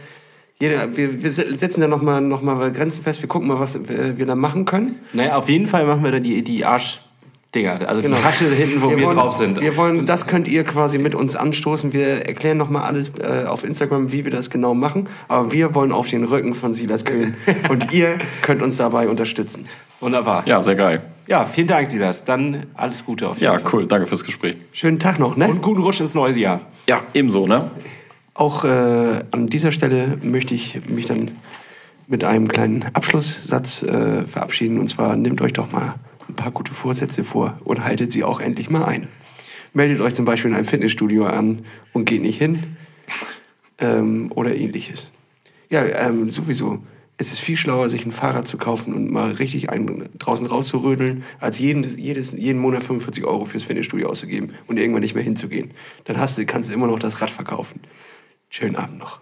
jeder wir, wir se- setzen da nochmal noch mal Grenzen fest. Wir gucken mal, was äh, wir da machen können. Naja, auf jeden Fall machen wir da die, die Arschdinger. Also Genau. die Tasche hinten, wo wir, wollen, drauf sind. Wir wollen, das könnt ihr quasi mit uns anstoßen. Wir erklären nochmal alles äh, auf Instagram, wie wir das genau machen. Aber wir wollen auf den Rücken von Silas Köhn. und ihr könnt uns dabei unterstützen. Wunderbar. Ja, sehr geil. Ja, vielen Dank, Silas. Dann alles Gute auf jeden Ja, Fall. cool. Danke fürs Gespräch. Schönen Tag noch, ne? Und guten Rutsch ins neue Jahr. Ja, ebenso, ne? Auch äh, an dieser Stelle möchte ich mich dann mit einem kleinen Abschlusssatz äh, verabschieden. Und zwar nehmt euch doch mal ein paar gute Vorsätze vor und haltet sie auch endlich mal ein. Meldet euch zum Beispiel in einem Fitnessstudio an und geht nicht hin ähm, oder ähnliches. Ja, ähm, sowieso. Es ist viel schlauer, sich ein Fahrrad zu kaufen und mal richtig einen draußen rauszurödeln, als jeden, jedes, jeden Monat 45 Euro fürs Fitnessstudio auszugeben und irgendwann nicht mehr hinzugehen. Dann hast du, kannst du immer noch das Rad verkaufen. Schönen Abend noch.